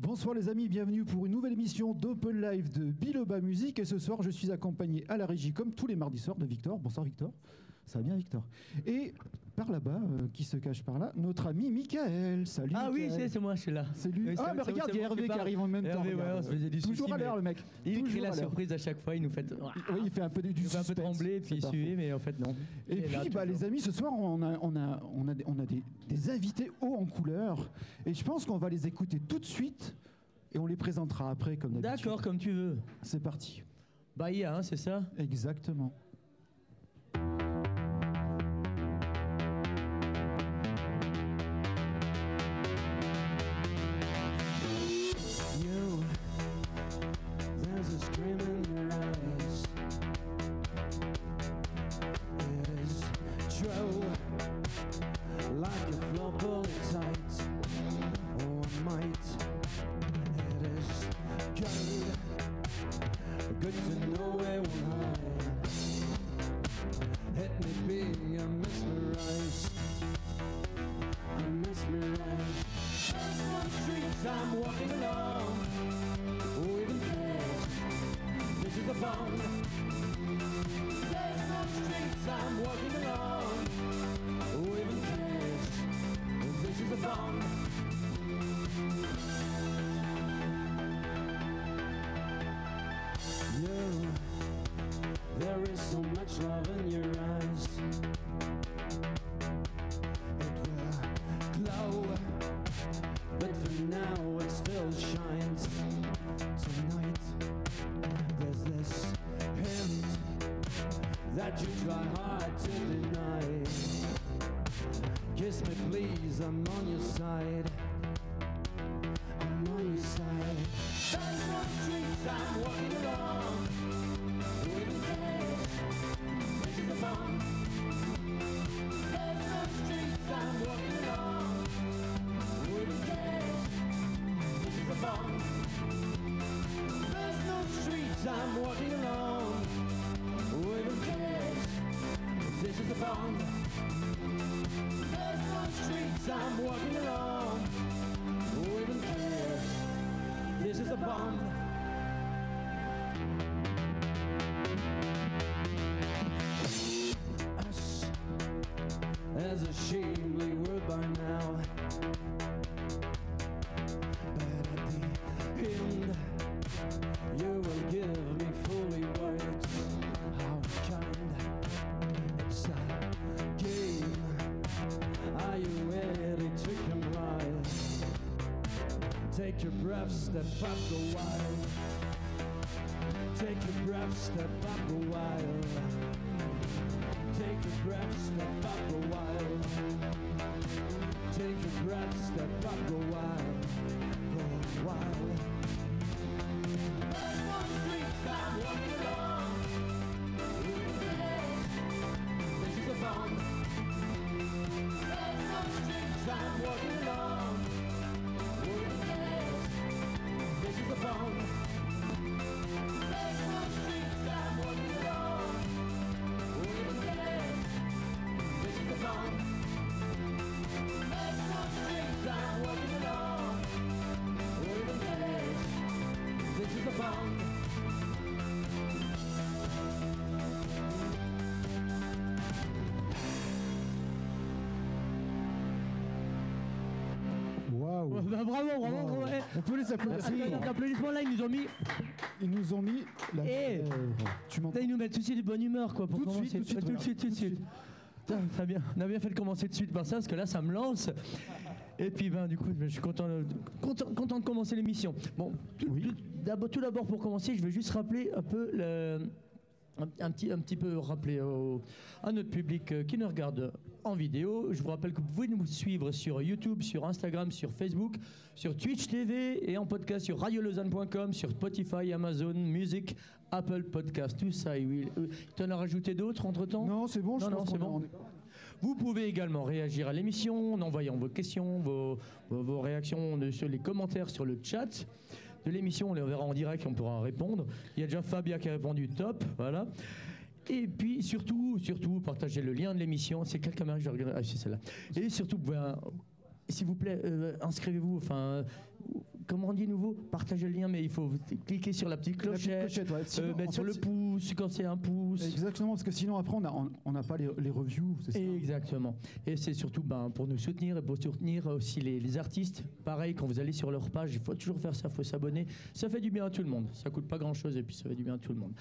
Bonsoir les amis, bienvenue pour une nouvelle émission d'Open Live de Biloba Musique. Et ce soir, je suis accompagné à la régie, comme tous les mardis soirs, de Victor. Bonsoir Victor. Ça va bien Victor. Et par là-bas, euh, qui se cache par là, notre ami Michael. Salut. Ah oui, Michael. c'est c'est moi, je suis là. C'est lui. Oui, ah, mais regarde, il y a Hervé qui arrive en même temps. Hervé, ouais, on se faisait du Toujours souci, à l'air, mais le mec. Il crée la surprise à chaque fois, il nous fait, Oui, il fait un peu du il fait un peu trembler, puis parfait. suer, mais en fait non. Et Il puis, bah, les amis, ce soir, on a, on a, on a, des- on a des, des invités hauts en couleur. Et je pense qu'on va les écouter tout de suite. Et on les présentera après, comme d'habitude. D'accord, comme tu veux. C'est parti. Bahia, hein, c'est ça? Exactement. Take your breath, step up a while. Take your breath, step up a bravo, bravo, bravo. Eh, On peut les applaudir. attends, L'applaudissement là, ils nous ont mis. Ils nous ont mis la Eh. chèvre. Tu m'entends Là, ils nous mettent tout de suite de bonne humeur, quoi, pour Tout de commencer. suite, tout de suite, tout de suite, tout de Tout suite. Putain, ça a bien, on a bien fait de commencer de suite par ça, parce que là, ça me lance. Et puis, ben, du coup, je suis content de, content, content de commencer l'émission. Bon, tout, Oui. tout d'abord, tout d'abord, pour commencer, je vais juste rappeler un peu le, un, un petit, un petit peu rappeler au- à notre public euh, qui nous regarde en vidéo. Je vous rappelle que vous pouvez nous suivre sur YouTube, sur Instagram, sur Facebook, sur Twitch TV et en podcast sur radiolausanne.com, sur Spotify, Amazon Music, Apple Podcast, tout ça. Il t'en as rajouté d'autres entre temps Non, c'est bon, je Non, pense non, c'est bon. on est- Vous pouvez également réagir à l'émission en envoyant vos questions, vos, vos- vos réactions sur les commentaires sur le chat l'émission. On les verra en direct on pourra répondre. Il y a déjà Fabia qui a répondu top, voilà. Et puis surtout, surtout, partagez le lien de l'émission. C'est quelle caméra je regarde Ah, c'est celle-là. Et surtout, euh, s'il vous plaît, euh, inscrivez-vous. Enfin, comment on dit nouveau Partager le lien, mais il faut cliquer sur la petite La petite clochette, ouais. euh, mettre sur fait, le pouce quand c'est un pouce. Exactement, parce que sinon après on n'a pas les, les reviews, ça Exactement. Et c'est surtout ben, pour nous soutenir et pour soutenir aussi les, les artistes. Pareil, quand vous allez sur leur page, il faut toujours faire ça, il faut s'abonner. Ça fait du bien à tout le monde. Ça coûte pas grand-chose et puis ça fait du bien à tout le monde.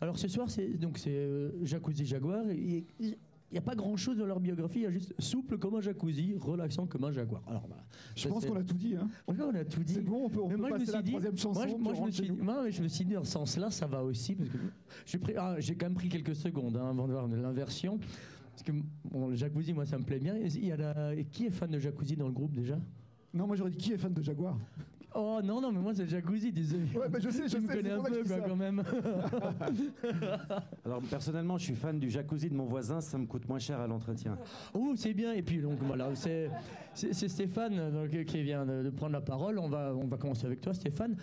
Alors ce soir, c'est donc c'est euh, Jacuzzi Jaguar. et- et Il n'y a pas grand-chose dans leur biographie, il y a juste souple comme un jacuzzi, relaxant comme un jaguar. Alors voilà. Je pense qu'on a tout dit. Hein. Ouais, on a tout dit. C'est bon, on peut, on Mais peut moi, je me suis la dit, troisième chanson. moi, je, moi, me suis, chez nous. moi, je me suis dit dans ce sens-là, ça va aussi. Parce que j'ai pris- ah, j'ai quand même pris quelques secondes hein, avant de voir l'inversion. Parce que bon, le jacuzzi, moi, ça me plaît bien. Il y a la- qui est fan de jacuzzi dans le groupe déjà? Non, moi j'aurais dit qui est fan de Jaguar? Oh non, non, mais moi, c'est le jacuzzi, désolé. Ouais, bah, je sais, je tu me connais un peu, quoi, quand même. Alors personnellement, je suis fan du jacuzzi de mon voisin, ça me coûte moins cher à l'entretien. Oh, c'est bien. Et puis, donc, voilà, c'est Stéphane euh, donc, qui vient de, de prendre la parole. On va, on va commencer avec toi, Stéphane.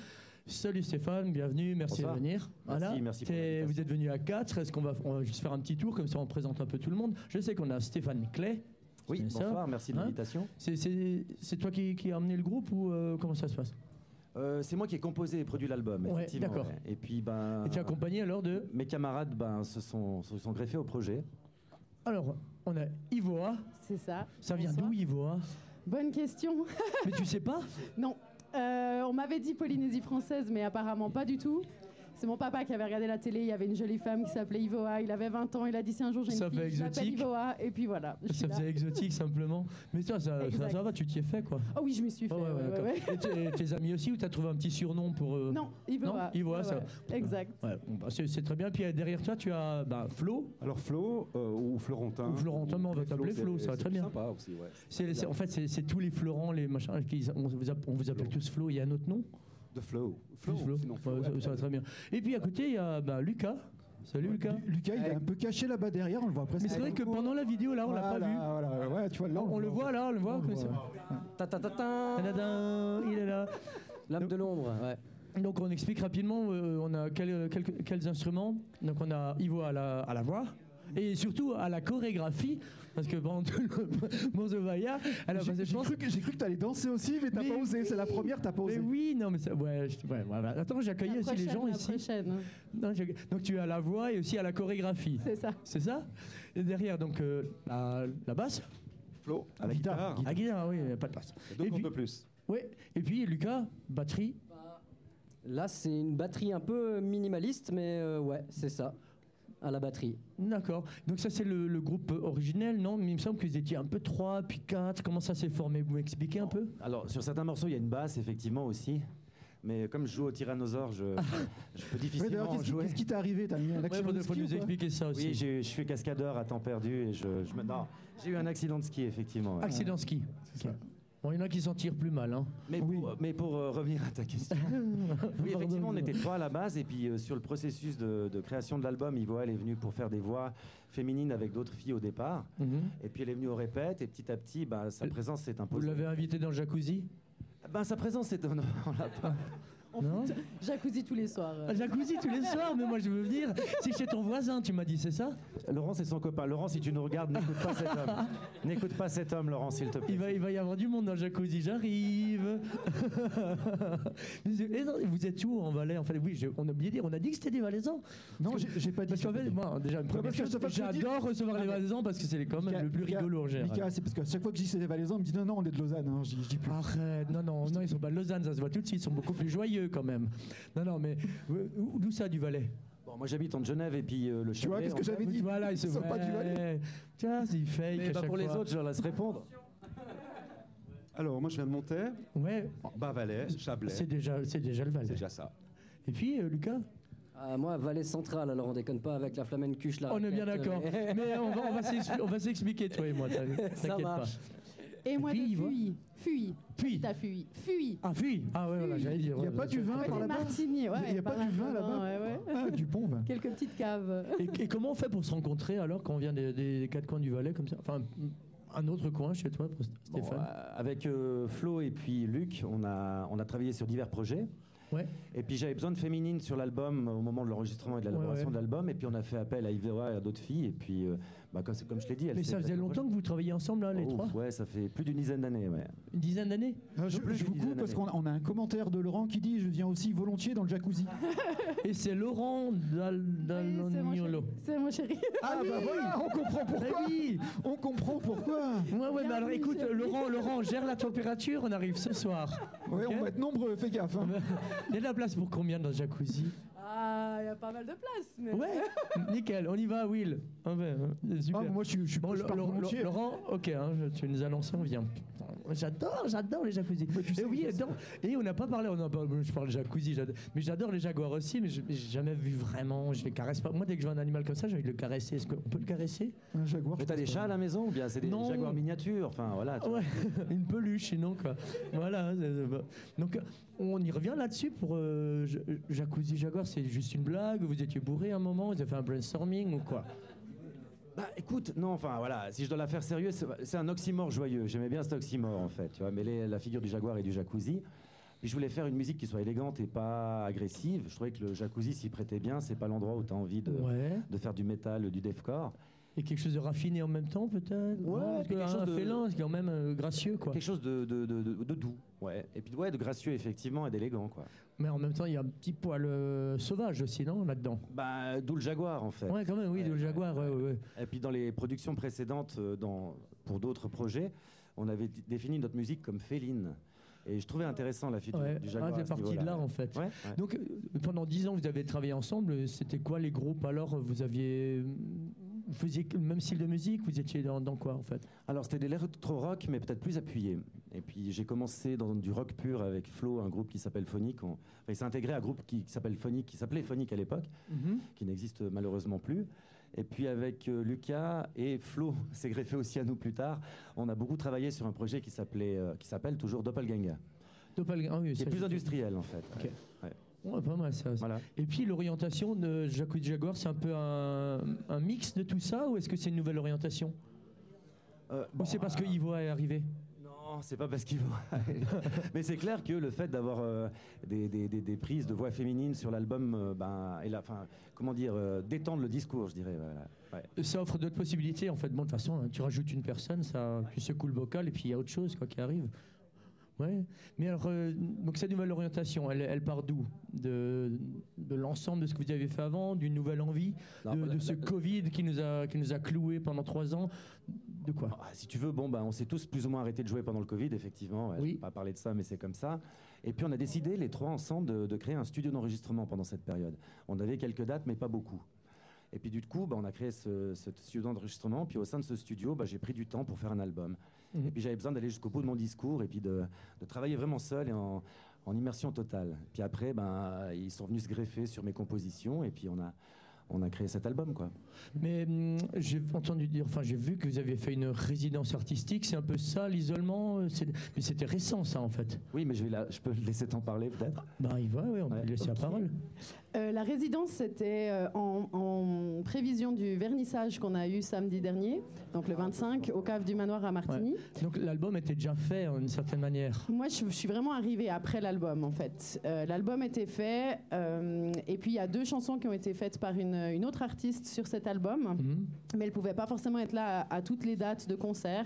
Salut Stéphane, bienvenue, merci Bonsoir. de venir. Merci, merci pour. Vous êtes venu à 4, est-ce qu'on va, on va juste faire un petit tour, comme ça on présente un peu tout le monde. Je sais qu'on a Stéphane Clay. Oui, bonsoir, merci de Hein l'invitation. C'est- toi qui, qui as amené le groupe ou euh, comment ça se passe? Euh, c'est moi qui ai composé et produit l'album, Ouais, d'accord. ouais. Et puis, ben, Et tu es accompagné alors de... mes camarades ben, se, sont, se sont greffés au projet. Alors, on a Ivoa. C'est ça. Ça vient d'où Ivoa? Bonne question. Mais tu sais pas? Non. Euh, on m'avait dit Polynésie française, mais apparemment pas du tout. C'est mon papa qui avait regardé la télé. Il y avait une jolie femme qui s'appelait Ivoa. Il avait 20 ans. Il a dit si un jour j'ai une Ça fille, je. Ivoa. Et puis voilà. Ça là. faisait exotique simplement. Mais toi, ça, ça, ça va, tu t'y es fait quoi. Oh oui, je me suis fait. Ah ouais, ouais, ouais, d'accord. ouais, ouais. Et tes, amis aussi ou t'as trouvé un petit surnom pour... euh, Non, Ivoa. Non, Ivoa, Ouais, ça- ouais. Exact. Ouais, bon, bah, c'est très bien. Puis euh, derrière toi, tu as bah, Flo. Alors Flo euh, ou Florentin. Ou Florentin, mais on va t'appeler Flo, ça va c'est très bien. sympa aussi, ouais. En fait, c'est tous les Florents, les machins. on vous appelle tous Flo. Il y a un autre nom? De Flo. Plus Flo. sinon Flo, Ouais, ça, va très bien. Et puis à côté, il y a bah, Lucas. Salut Lucas. Lu- Lucas, il est un peu caché là-bas derrière, on le voit presque. Mais c'est vrai que pendant la vidéo, là, on l'a pas vu. Voilà, ouais, tu vois, là, On, le voit là, on le voit. On le comme ça. voit. Ta ta ta ta Tadadam, il est là. L'âme de l'ombre, ouais. Donc on explique rapidement, euh, on a quel- quel- quels instruments. Donc on a Ivo à la, à la voix et surtout à la chorégraphie, parce que pendant tout le Mozovaya, elle a passé, je j'ai pense... cru que, j'ai cru que t'allais danser aussi, mais t'as Mais- pas osé. C'est la première, t'as pas Mais osé. oui, non, mais ça, ouais, je- ouais, voilà. Attends, j'accueille La aussi les gens la ici. prochaine. Non, j'ai- donc tu à la voix et aussi à la chorégraphie. C'est ça. C'est ça? Et derrière, donc euh, la, la basse? Flo, à la Guitare, guitare. guitare. Ah, guitare, oui, pas de basse. Deux de plus. Ouais. Et puis Lucas, batterie? Là, c'est une batterie un peu minimaliste, mais euh, ouais, c'est ça. À la batterie. D'accord. Donc ça c'est le, le groupe originel, non? Mais il me semble que vous étiez un peu trois, puis quatre. Comment ça s'est formé? Vous m'expliquez un peu? Alors, sur certains morceaux, il y a une basse, effectivement, aussi. Mais comme je joue au tyrannosaure, je, je peux Ouais, difficilement jouer. qu'est-ce qui t'est arrivé T'as mis un Ouais, accident faut, de faut ski ou nous expliquer ça aussi. Oui, j'ai- je suis cascadeur à temps perdu et je, je me... Non, j'ai eu un accident de ski, effectivement. ouais. Accident ski. C'est ça. Bon, il y en a qui s'en tirent plus mal. Hein. Mais Oui. pour, mais pour euh, revenir à ta question, oui, effectivement, on était trois à la base, et puis euh, sur le processus de, de création de l'album, Ivo, elle est venue pour faire des voix féminines avec d'autres filles au départ, Mhm. et puis elle est venue au répète, et petit à petit, bah, sa présence s'est Vous imposée. l'avez invité dans le jacuzzi? Ben, sa présence. Non, on l'a pas. Non jacuzzi tous les soirs. Un jacuzzi tous les soirs, mais moi je veux venir. C'est chez ton voisin, tu m'as dit, c'est ça? Laurent, c'est son copain. Laurent, si tu nous regardes, n'écoute pas cet homme. N'écoute pas cet homme, Laurent, s'il te plaît. il va, il va y avoir du monde dans le jacuzzi, j'arrive. Et non, vous êtes où en Valais? En fait, oui, je- on a oublié de dire, on a dit que c'était des Valaisans. Non, j'ai pas dit. Parce qu'en fait, moi, déjà, une première que chose, que j'adore recevoir les Valaisans parce que c'est quand même le plus Mika- rigolo en général. Mika, c'est parce que chaque fois que je dis c'est des Valaisans, on me dit non, non, on est de Lausanne. hein. Je dis- je dis plus. Arrête, non, non, non, ils sont pas de Lausanne, ça se voit tout de suite, ils sont beaucoup plus joyeux quand même. Non, non, mais euh, où- d'où ça du Valais? Bon, moi, j'habite en Genève, et puis euh, le Tu vois, qu'est-ce que on- j'avais dit? Voilà, ils, se Ils sont pas du Valais. Tiens, c'est fake. Mais à bah, pour les autres, je leur laisse répondre. Alors, moi, je viens de Monterre, Ouais, Bas-Valais, Chablais. c'est déjà, c'est déjà le C'est Valais. déjà ça. Et puis, euh, Lucas? Ah, moi, Valais centrale, alors on déconne pas avec la flamencuche là. On est bien d'accord. Mais on va, on va s'expli- on va s'expliquer, toi et moi, t'inquiète Ça pas. Et moi puis, de Ivoa Fuy. Fuy. Puis, T'as Fuy. Fuy. ah, puis, ah ouais, voilà, j'allais dire. Il y a pas du vin par là-bas ouais. Il y a- il y a pas du vin là-bas, ouais, ouais. Ah, du pont, va. Quelques petites caves. Et, et comment on fait pour se rencontrer alors quand on vient des, des quatre coins du Valais comme ça? Enfin, un autre coin chez toi, Bon, Stéphane euh, avec euh, Flo et puis Luc, on a, on a travaillé sur divers projets. Ouais. Et puis j'avais besoin de féminines sur l'album au moment de l'enregistrement et de l'élaboration Ouais, ouais. de l'album. Et puis on a fait appel à Ivera et à d'autres filles. Et puis euh, Bah, comme, comme je l'ai dit, elle Mais ça faisait longtemps que vous travailliez ensemble, là, les trois Ouais, ça fait plus d'une dizaine d'années, ouais. Une dizaine d'années Ah, je, plus je vous coupe parce qu'on on a un commentaire de Laurent qui dit Je viens aussi volontiers dans le jacuzzi. Et c'est Laurent Dal Oui, c'est mon Dall'Ognolo. chéri. Ah, bah voilà, on comprend pourquoi Eh oui On comprend pourquoi Ouais, ouais, mais alors Bienvenue, écoute. Laurent, Laurent, gère la température, on arrive ce soir. Ouais, Ok. on va être nombreux, fais gaffe. hein. Il y a de la place pour combien dans le jacuzzi? A pas mal de place. Mais... Ouais, nickel, on y va, Will. Ah ouais, hein, super. Ah, moi, je, suis- je suis Bon, je Laurent, ok, hein, je- tu nous as lancé, on vient. J'adore, j'adore les jacuzzis. et oui, j'adore. Et on n'a pas parlé, on a pas, je parle de jacuzzi, j'adore- mais j'adore les jaguars aussi, mais je n'ai jamais vu vraiment, je les caresse pas. Moi, dès que je vois un animal comme ça, j'ai envie de le caresser. Est-ce qu'on peut le caresser? Un jaguar. Mais t'as des chats à la maison ou bien c'est des Non. jaguars miniatures? Enfin voilà. tu. Ouais, une peluche sinon quoi. Voilà. Donc euh, on y revient là-dessus pour euh, Ja- Jacuzzi Jaguar, c'est juste une blague. Vous étiez bourré un moment, vous avez fait un brainstorming ou quoi? Bah écoute, non, enfin voilà, si je dois la faire sérieux, c'est un oxymore joyeux. J'aimais bien cet oxymore en fait, tu vois, mêler la figure du jaguar et du jacuzzi. Puis je voulais faire une musique qui soit élégante et pas agressive. Je trouvais que le jacuzzi s'y prêtait bien. C'est pas l'endroit où tu as envie de, Ouais. de faire du métal, du deathcore. Et quelque chose de raffiné en même temps peut-être Ouais, quelque chose de- félin, c'est quand même euh, gracieux quoi. Quelque chose de, de, de- doux, ouais. Et puis ouais, de gracieux effectivement et d'élégant quoi. Mais en même temps, il y a un petit poil euh, sauvage aussi, non là-dedans Bah d'où le jaguar en fait. Ouais, quand même, oui, Ouais, le jaguar. ouais. Et puis dans les productions précédentes, euh, dans, pour d'autres projets, on avait défini notre musique comme féline. Et je trouvais intéressant la figure Ouais. du jaguar. Ah, c'est ce parti de là en fait. Ouais, ouais. Donc euh, pendant dix ans, vous avez travaillé ensemble. C'était quoi les groupes alors Vous aviez, vous faisiez le même style de musique Vous étiez dans, dans quoi en fait? Alors c'était de l'électro-rock, mais peut-être plus appuyé. Et puis j'ai commencé dans du rock pur avec Flo, un groupe qui s'appelle Phonique. On... enfin, il s'est intégré à un groupe qui, qui s'appelle Phonique, qui s'appelait Phonique à l'époque, qui n'existe malheureusement plus. Et puis avec euh, Lucas et Flo s'est greffé aussi à nous plus tard. On a beaucoup travaillé sur un projet qui s'appelait, euh, qui s'appelle toujours Doppelganger, Doppelganger, ah oui, qui est ça, plus industriel en fait. Ok. Ouais. Ouais, pas mal ça. Voilà. Et puis l'orientation de Jacuzzi Jaguar, c'est un peu un, un mix de tout ça ou est-ce que c'est une nouvelle orientation? Euh, Ou c'est parce euh, que Ivo est arrivé? Non, c'est pas parce qu'il. Mais c'est clair que le fait d'avoir euh, des, des- des- des prises de voix féminines sur l'album, euh, ben, et la, comment dire, euh, détendre le discours, je dirais. voilà. Ouais. Ça offre d'autres possibilités en fait. Bon, de toute façon, hein, tu rajoutes une personne, ça, tu secoues le bocal et puis il y a autre chose quoi qui arrive. Ouais. Mais alors, euh, donc cette nouvelle orientation, elle, elle part d'où? De, de l'ensemble de ce que vous avez fait avant, d'une nouvelle envie, Non, de, bah, de la- ce la- Covid qui nous a qui nous a cloué pendant trois ans? De quoi? Ah, si tu veux, bon, on s'est tous plus ou moins arrêté de jouer pendant le Covid, effectivement. Ouais, Oui. Je vais pas parler de ça, mais c'est comme ça. Et puis on a décidé, les trois ensemble, de, de créer un studio d'enregistrement pendant cette période. On avait quelques dates, mais pas beaucoup. Et puis du coup, on a créé ce, ce studio d'enregistrement. Puis au sein de ce studio, j'ai pris du temps pour faire un album. Mhm. Et puis j'avais besoin d'aller jusqu'au bout de mon discours et puis de, de travailler vraiment seul et en, en immersion totale. Puis après, ben, ils sont venus se greffer sur mes compositions et puis on a, on a créé cet album. quoi. Mais hum, j'ai entendu dire, enfin j'ai vu que vous aviez fait une résidence artistique, c'est un peu ça l'isolement, euh, mais c'était récent ça en fait. Oui, mais je, vais la- je peux laisser t'en parler peut-être Bah il va, oui, on peut Ouais. lui laisser la parole. Euh, la résidence, c'était euh, en, en prévision du vernissage qu'on a eu samedi dernier, donc le 25, au cave du manoir à Martigny. Donc l'album était déjà fait d'une certaine manière. Moi, je, je suis vraiment arrivée après l'album, en fait. Euh, l'album était fait, et puis il y a deux chansons qui ont été faites par une, une autre artiste sur cet album, Mhm. mais elle pouvait pas forcément être là à, à toutes les dates de concert.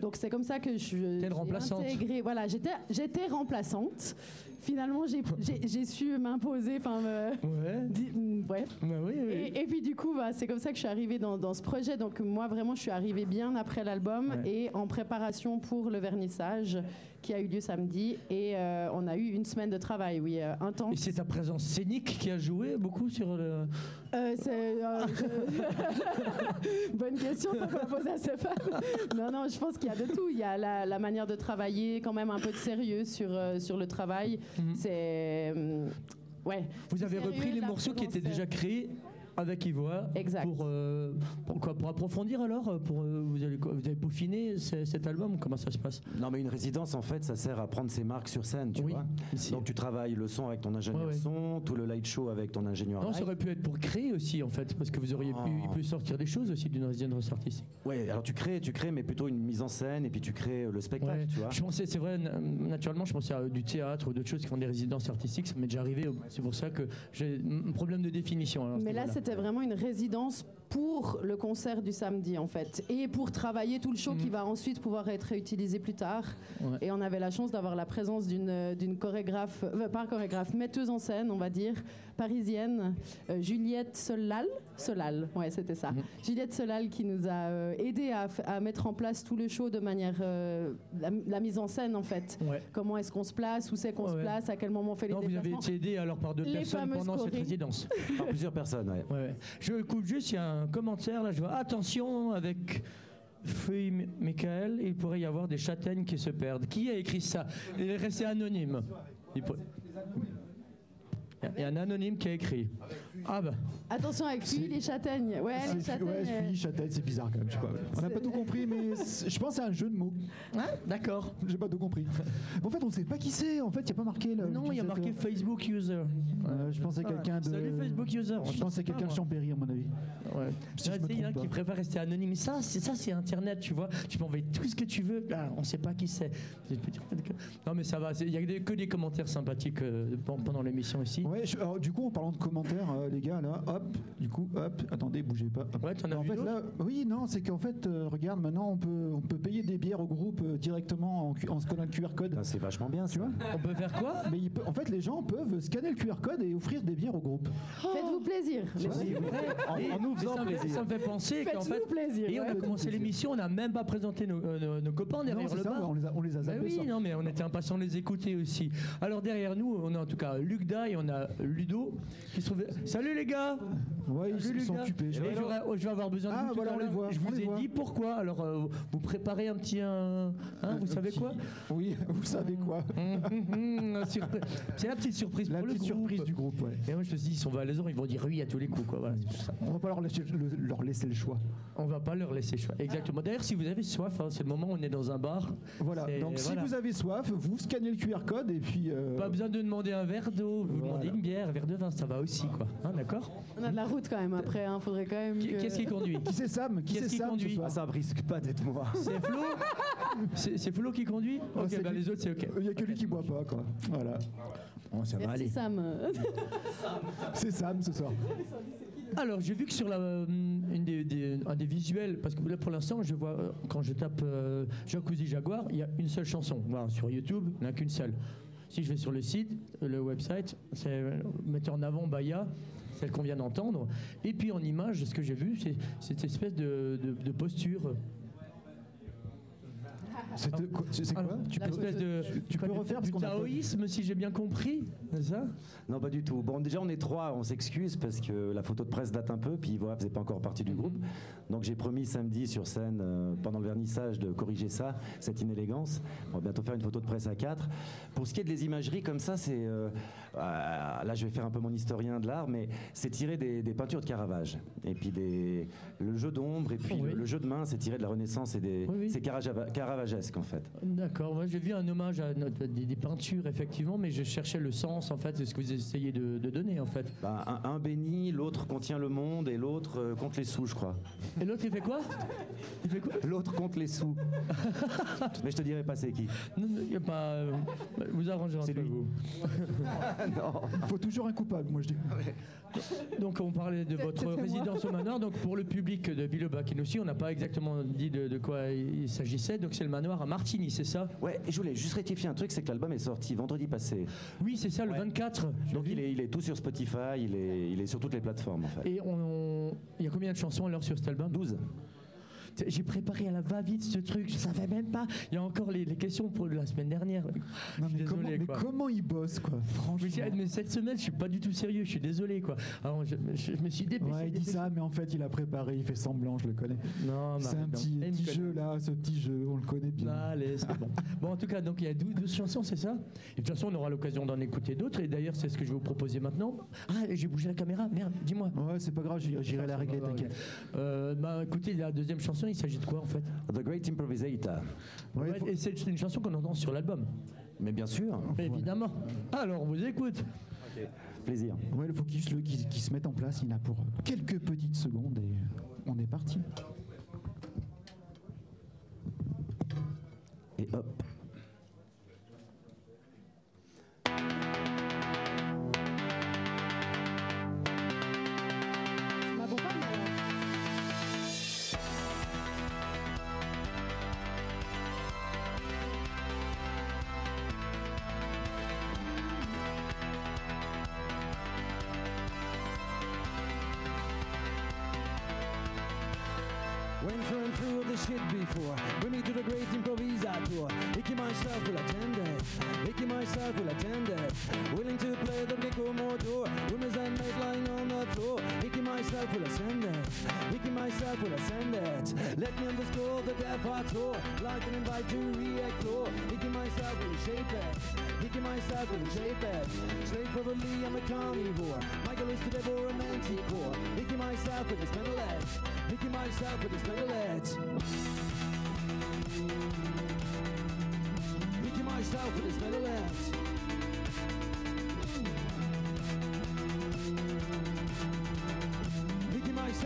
Donc c'est comme ça que je une j'ai remplaçante. intégré. Voilà, j'étais remplaçante. Finalement, j'ai- su m'imposer. Enfin, Ouais. mm, ouais. Bah oui, oui. Et, et puis du coup, bah, c'est comme ça que je suis arrivée dans, dans ce projet. Donc moi, vraiment, je suis arrivée bien après l'album Ouais. et en préparation pour le vernissage qui a eu lieu samedi. Et euh, on a eu une semaine de travail, oui, euh, Et intense. c'est ta présence scénique qui a joué beaucoup sur le. Euh, euh, je- Bonne question, ça la poser à Stéphane. Non, non, je pense qu'il y a de tout. Il y a la, la manière de travailler, quand même un peu de sérieux sur, sur le travail. Mhm. C'est... ouais. Vous avez repris les morceaux qui étaient déjà créés avec Ivoire. Exact. Pour, euh, pour quoi Pour approfondir alors pour, euh, vous, allez, vous avez peaufiné ce- cet album Comment ça se passe? Non, mais une résidence, en fait, ça sert à prendre ses marques sur scène, tu Oui, vois. ici. Donc tu travailles le son avec ton ingénieur Ouais, ouais. son, tout le light show avec ton ingénieur Non, live. ça aurait pu être pour créer aussi en fait, parce que vous auriez pu, il peut sortir des choses aussi d'une résidence artistique. Ouais, alors tu crées, tu crées, mais plutôt une mise en scène et puis tu crées euh, le spectacle, Ouais. tu vois. Je pensais, c'est vrai, na- naturellement, je pensais à du théâtre ou d'autres choses qui font des résidences artistiques. Ça m'est déjà arrivé. C'est pour ça que j'ai un problème de définition. alors, Mais là, niveau-là. C'était vraiment une résidence pour le concert du samedi en fait et pour travailler tout le show qui va ensuite pouvoir être réutilisé plus tard. Ouais. Et on avait la chance d'avoir la présence d'une euh, d'une chorégraphe, euh, pas chorégraphe, metteuse en scène, on va dire, parisienne, euh, Juliette Solal. Solal, ouais, c'était ça. Juliette Solal qui nous a euh, aidé à, à mettre en place tout le show de manière. euh, la, la mise en scène en fait. Ouais. Comment est-ce qu'on se place, où c'est qu'on se Ouais. place, à quel moment on fait les Non, vous avez été aidé alors par deux Les personnes fameuses pendant cette résidence. Par plusieurs personnes, ouais. Ouais, ouais. Je coupe juste, il y a un commentaire là, je vois attention avec Feuille Michael, il pourrait y avoir des châtaignes qui se perdent. Qui a écrit ça? Il est resté anonyme. Il y a un anonyme qui a écrit. Ah bah, Attention avec lui, C'est- les châtaignes. Ouais, les châtaignes. ouais, euh, châtaigne, c'est bizarre quand même. Je sais pas. On n'a pas tout compris, mais je pense que c'est un jeu de mots. hein, d'accord. J'ai pas tout compris. En fait, on ne sait pas qui c'est. En fait, il n'y a pas marqué là. Non, il y a marqué Facebook user. Euh, je pensais Ah, quelqu'un de. Salut Facebook user. Je pense que c'est quelqu'un de Chambéry, à mon avis. Ouais. Il y en a qui préfèrent rester anonyme. Ça, c'est ça, c'est Internet, tu vois. Tu peux envoyer tout ce que tu veux. Là, on ne sait pas qui c'est. Non, mais ça va. Il y a que des commentaires sympathiques euh, pen- pendant l'émission ici. Ouais, je- alors, du coup, en parlant de commentaires, euh, les gars, là, hop, du coup, hop, attendez, bougez pas. hop. Ouais, t'en as en vu fait, là, oui, non, c'est qu'en fait, euh, regarde, maintenant, on peut, on peut payer des bières au groupe euh, directement en, en scannant le QR code. C'est vachement bien, Tu vois On peut faire quoi Mais il peut- en fait, les gens peuvent scanner le QR code et offrir des bières au groupe. Faites-vous plaisir. les Ouais. filles. En, en nous faisant ça me fait- plaisir. Ça me fait penser qu'en Faites-vous fait. plaisir. Et on a commencé l'émission, on n'a même pas présenté nos, euh, nos- nos copains Non, derrière c'est le ça, bar. on les a, on les a Bah oui, ça. non, mais on était impatients de les écouter aussi. Alors derrière nous, on a en tout cas Luc et on a Ludo qui se trouve. Salut les gars Ouais, ils, Salut, ils sont les gars. occupés. Et je- oh, je vais avoir besoin de Ah, vous tout voilà, à on les l'heure. voit, Je on vous les ai voit. dit pourquoi. Alors euh, vous préparez un petit. un- hein, vous savez quoi? Oui, vous savez quoi? Hum, hum, hum. C'est la petite surprise La pour le petite groupe. surprise du groupe, ouais. Et moi je me suis dit, ils sont valaisans, ils vont dire oui à tous les coups. Quoi. Voilà, ça. On va pas leur laisser le, leur laisser le choix. On va pas leur laisser choix. Exactement. D'ailleurs, si vous avez soif, hein, c'est le moment où on est dans un bar. Voilà, donc si vous avez soif, vous scannez le QR code et puis... euh, Pas besoin de demander un verre d'eau, vous demandez une bière, un verre de vin, ça va aussi, quoi. Hein, D'accord On a de la route quand même après. Hein. Faudrait quand même. Qui- que- Qu'est-ce qui conduit? Qui c'est Sam? Qui c'est qui Sam conduit? Ah, ça risque pas d'être moi. C'est Flo? C'est c'est Flo qui conduit? Ah, Ok, c'est bah lui. les autres, c'est ok. Il n'y a que lui qui boit pas, quoi. Voilà. Bon, ça va Merci aller. Sam. C'est Sam ce soir. Alors, j'ai vu que sur la, euh, une des, des- un des visuels, parce que là pour l'instant, je vois, euh, quand je tape euh, Jacuzzi Jaguar, il y a une seule chanson. Voilà, sur YouTube, il n'y en a qu'une seule. Si je vais sur le site, le website, c'est euh, mettez en avant Baya, celle qu'on vient d'entendre. Et puis en image, ce que j'ai vu, c'est cette espèce de, de- de posture. C'est quoi, Tu peux, de, tu peux refaire parce du taoïsme, si j'ai bien compris, c'est ça? Non, pas du tout. Bon, déjà, on est trois, on s'excuse parce que la photo de presse date un peu, puis voilà, faisait pas encore partie du groupe. Donc, j'ai promis samedi sur scène, euh, pendant le vernissage, de corriger ça, cette inélégance. On va bientôt faire une photo de presse à quatre. Pour ce qui est des imageries, comme ça, c'est. euh, euh, là, je vais faire un peu mon historien de l'art, mais c'est tiré des, des peintures de Caravage. Et puis des, le jeu d'ombre, et puis Oui. le, le jeu de main, c'est tiré de la Renaissance et des. Oui, oui. C'est Carajava- caravagesque, en fait. D'accord, moi j'ai vu un hommage à notre- des, des peintures effectivement, mais je cherchais le sens en fait, c'est ce que vous essayez de, de donner en fait. Bah, un, un bénit, l'autre contient le monde, et l'autre euh, compte les sous, je crois. Et l'autre il fait quoi? Il fait quoi? L'autre compte les sous. Mais je te dirai pas c'est qui. Non, non, y a pas. euh, vous arrangez entre lui. vous. Il faut toujours un coupable, moi je dis. Donc on parlait de votre résidence au manoir. Donc pour le public de Bilobac aussi, on n'a pas exactement dit de, de quoi il s'agissait. Donc c'est le manoir à Martigny, c'est ça? Ouais, et je voulais juste rectifier un truc, c'est que l'album est sorti vendredi passé. Oui, c'est ça, le Ouais. 24. j'ai Donc il est, il est tout sur Spotify, il est, il est sur toutes les plateformes en fait. Et on- il y a combien de chansons alors sur cet album? 12. J'ai préparé à la va-vite ce truc, je savais même pas. Il y a encore les, les questions pour la semaine dernière. Non, mais, comment, mais quoi. comment il bosse, quoi Franchement. mais cette semaine, je suis pas du tout sérieux, je suis désolé quoi. Alors je, je- je me suis dépêché. Ouais, il dit ça, mais en fait, il a préparé, il fait semblant, je le connais. Non, C'est un petit, jeu là, ce petit jeu, on le connaît bien. Allez, c'est bon. Bon, en tout cas, donc il y a 12, 12 chansons, c'est ça? Et de toute façon, on aura l'occasion d'en écouter d'autres. Et d'ailleurs, c'est ce que je vais vous proposer maintenant. Ah, j'ai bougé la caméra, merde, dis-moi. Ouais, c'est pas grave, j'irai j'irai la régler, t'inquiète. Euh, bah écoutez, la deuxième chanson, il s'agit de quoi en fait The Great Improvisator. Ouais, Ouais, faut- Et c'est une chanson qu'on entend sur l'album. Mais bien sûr, Évidemment. Alors, on vous écoute. plaisir. Ouais, il faut qu'il se, qu'il se mette en place. Il en a pour quelques petites secondes et on est parti. Et hop. Through all this shit before. Bring me to the great improvisator. Icky myself will attend it. Icky myself will attend it. Willing to play the Vico motor. Women's and mate lying on the floor myself will ascend it. Within myself will ascend it. Let me underscore the depth I like an invite to re-explore. Within myself will shape it. Within myself will shape it. Straight probably I'm a carnivore. Michael is to devour a manticore. Within myself with a metal Within myself with a metal Within myself with a metal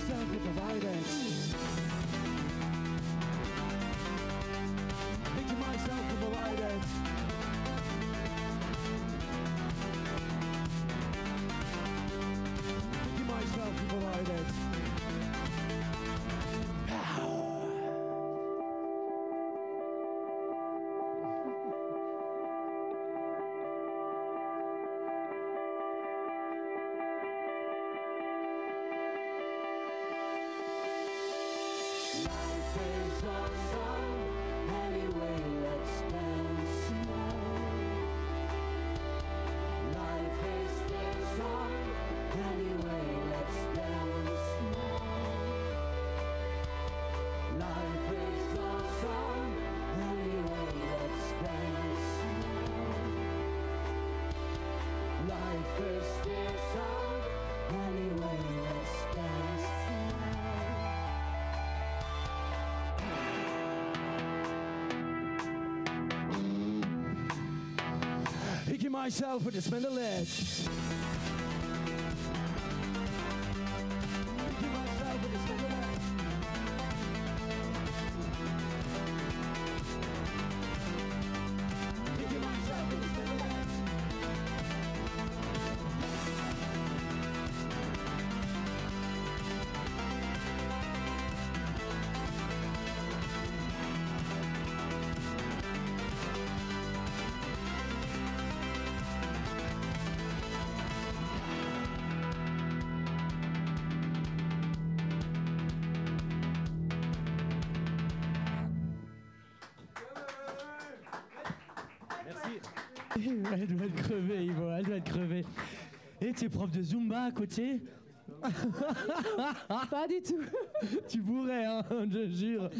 myself myself with the spindle legs. Pas du tout. Tu pourrais, hein, je jure.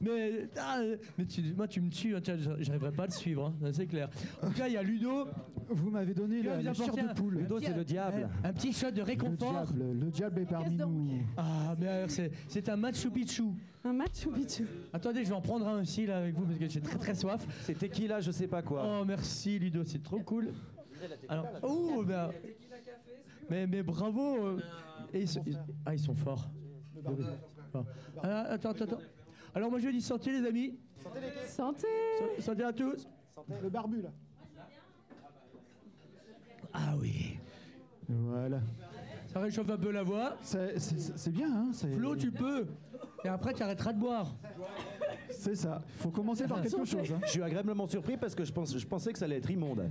Mais, ah, mais tu, moi, tu me tues, hein, j'arriverai pas à le suivre, hein, c'est clair. En tout cas, il y a Ludo. Vous m'avez donné vas la, chair de un- poule. Ludo, c'est le diable. Un petit shot de Le réconfort. diable, le diable est parmi nous. Ah, mais alors, c'est, c'est un Machu Picchu. Un match ou bichou Attendez, je vais en prendre un aussi là avec vous parce que j'ai très très soif. C'est tequila, je sais pas quoi. Oh, merci Ludo, c'est trop cool. Alors, oh, ben, mais, mais bravo. euh, et ils sont- ils- ah, ils sont forts. Ah, attends, attends, attends. Alors, moi je dis santé, les amis. Santé Sa- Santé à tous. Le barbu, là. Ah oui. Voilà. Ça réchauffe un peu la voix. C'est- C'est c'est bien, hein c'est- Flo, tu peux. Et après, tu arrêteras de boire. C'est ça. Il faut commencer par quelque chose. hein. Je suis agréablement surpris parce que je, pense, je pensais que ça allait être immonde.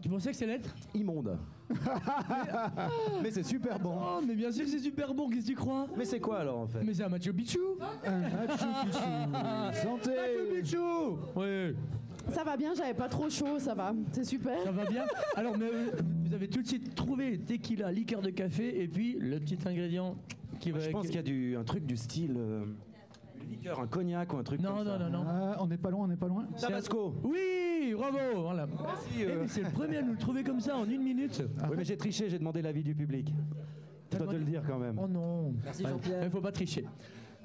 Tu pensais que c'est l'être Immonde. Mais c'est super bon. Oh, mais bien sûr que c'est super bon, qu'est-ce que tu crois? Mais c'est quoi alors en fait? Mais c'est un Machu Picchu Un Machu Picchu. Santé Machu Picchu Oui, Ça va bien, j'avais pas trop chaud, ça va. C'est super. ça va bien. Alors, mais, euh, vous avez tout de suite trouvé tequila, liqueur de café et puis le petit ingrédient qui va... Je pense qu'il y a du, un truc du style. euh, liqueur, un cognac ou un truc Non, comme non, ça. non, non. Ah, on n'est pas loin, on n'est pas loin. Tabasco Oui, bravo voilà. Merci, Eh, euh. mais c'est le premier à nous le trouver comme ça en une minute. Oui, mais j'ai triché, j'ai demandé l'avis du public. Je dois te le dire quand même. Oh non. Merci, Jean-Pierre. Il faut pas tricher.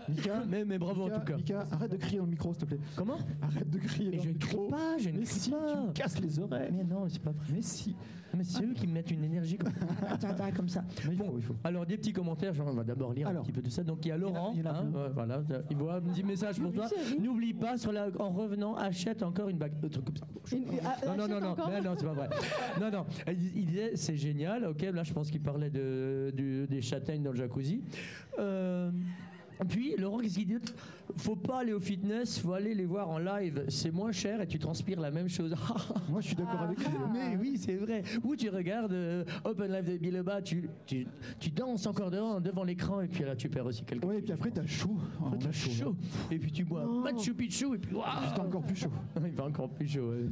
Mika, Mais, mais bravo Mika, en tout cas. Mika, arrête de crier dans le micro, s'il te plaît. Comment? Arrête de crier Mais dans je le ne crie micro. pas, je ne Mais crie si, pas. tu me casses les oreilles. Mais non, c'est pas vrai. Mais si. Mais c'est eux qui me mettent une énergie comme, comme ça. Mais il faut, il faut. Alors, des petits commentaires, on va d'abord lire Alors. un petit peu de ça. Donc, il y a Laurent, il y a hein, voilà, il voit un petit message pour toi. N'oublie pas, sur la, en revenant, achète encore une bague. Un truc comme ça. Une- ah, Non, non, non, non, non, non, c'est pas vrai. Non, non, il, il disait, c'est génial, ok, là je pense qu'il parlait de, du- des châtaignes dans le jacuzzi. Euh, puis, Laurent, qu'est-ce qu'il dit Faut pas aller au fitness, faut aller les voir en live, c'est moins cher et tu transpires la même chose. Moi, je suis d'accord avec lui. Mais oui, c'est vrai. Ou tu regardes euh, Open Live de Biloba, tu, tu, tu danses encore devant, devant l'écran et puis là tu perds aussi quelque Ouais, et puis après, t'as chaud. Oh, Après, t'as chaud. Et puis tu bois Oh. Machu Picchu et puis waouh J'étais encore plus chaud. Il va encore plus chaud. ouais.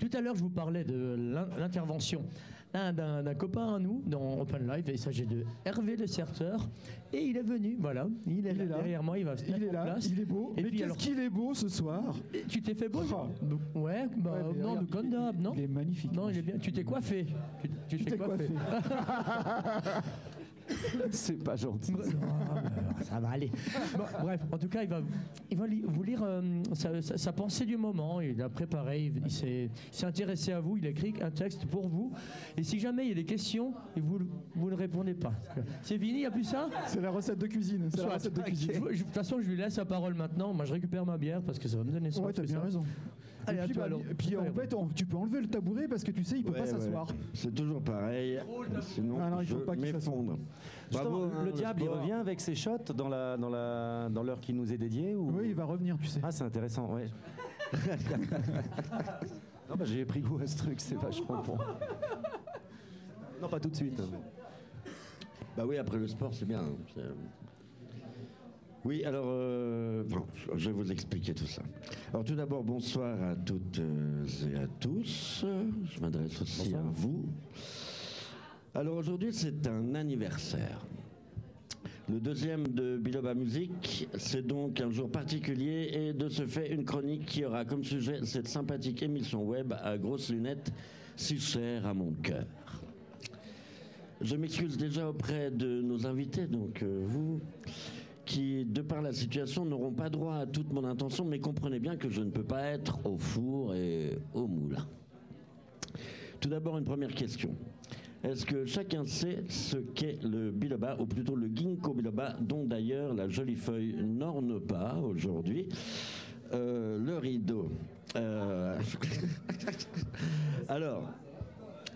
Tout à l'heure, je vous parlais de l'in- l'intervention d'un- copain à nous dans Open Live. Il s'agit de Hervé le Certeur. Et il est venu, voilà. Il est, Il là, est là. derrière moi. Il va se Il est là, place. il est beau. Et Mais qu'est-ce alors- qu'il est beau ce soir Et Tu t'es fait beau Oh. Ouais, bah, Ouais, non, regarde, le il- non Il est magnifique. Non, il est bien. Tu t'es coiffé. Tu, t'es coiffé. C'est pas gentil. Non, bah, ça va aller. Bon, bref, en tout cas, il va, il va li- vous lire euh, sa, sa- sa pensée du moment. Il a préparé, il, il s'est il s'est intéressé à vous, il a écrit un texte pour vous. Et si jamais il y a des questions et vous, vous ne répondez pas, c'est fini, il n'y a plus ça? C'est la recette de cuisine. C'est la Soit. recette de cuisine. Je- je- De toute façon, je lui laisse la parole maintenant. Moi, je récupère ma bière parce que ça va me donner soif. Ouais, t'as tout bien ça. raison. Allez, et à puis, toi, bah, alors. et puis en Ouais, fait, on- tu peux enlever le tabouret parce que tu sais, il peut Ouais, pas ouais. s'asseoir. C'est toujours pareil. Sinon, Ah non, il je faut pas qu'il m'effondre. Justement, Bravo, hein, le diable, il sport. revient avec ses shots dans la dans la dans l'heure qui nous est dédiée ou? Oui, il va revenir, tu sais. Ah, c'est intéressant, ouais. non, bah, j'ai pris goût à ce truc, c'est vachement bon. Non, pas tout de suite. Bah oui, après le sport, c'est bien. hein, c'est- Oui, alors, euh, bon, je vais vous expliquer tout ça. Alors, tout d'abord, bonsoir à toutes euh, et à tous. Je m'adresse aussi à vous. Alors, aujourd'hui, c'est un anniversaire. Le deuxième de Biloba Musique, c'est donc un jour particulier et de ce fait une chronique qui aura comme sujet cette sympathique émission web à grosses lunettes si chère à mon cœur. Je m'excuse déjà auprès de nos invités, donc euh, vous, qui, de par la situation, n'auront pas droit à toute mon intention, mais comprenez bien que je ne peux pas être au four et au moulin. Tout d'abord, une première question. Est-ce que chacun sait ce qu'est le biloba, ou plutôt le ginkgo biloba, dont d'ailleurs la jolie feuille n'orne pas aujourd'hui euh, le rideau? Euh, Alors,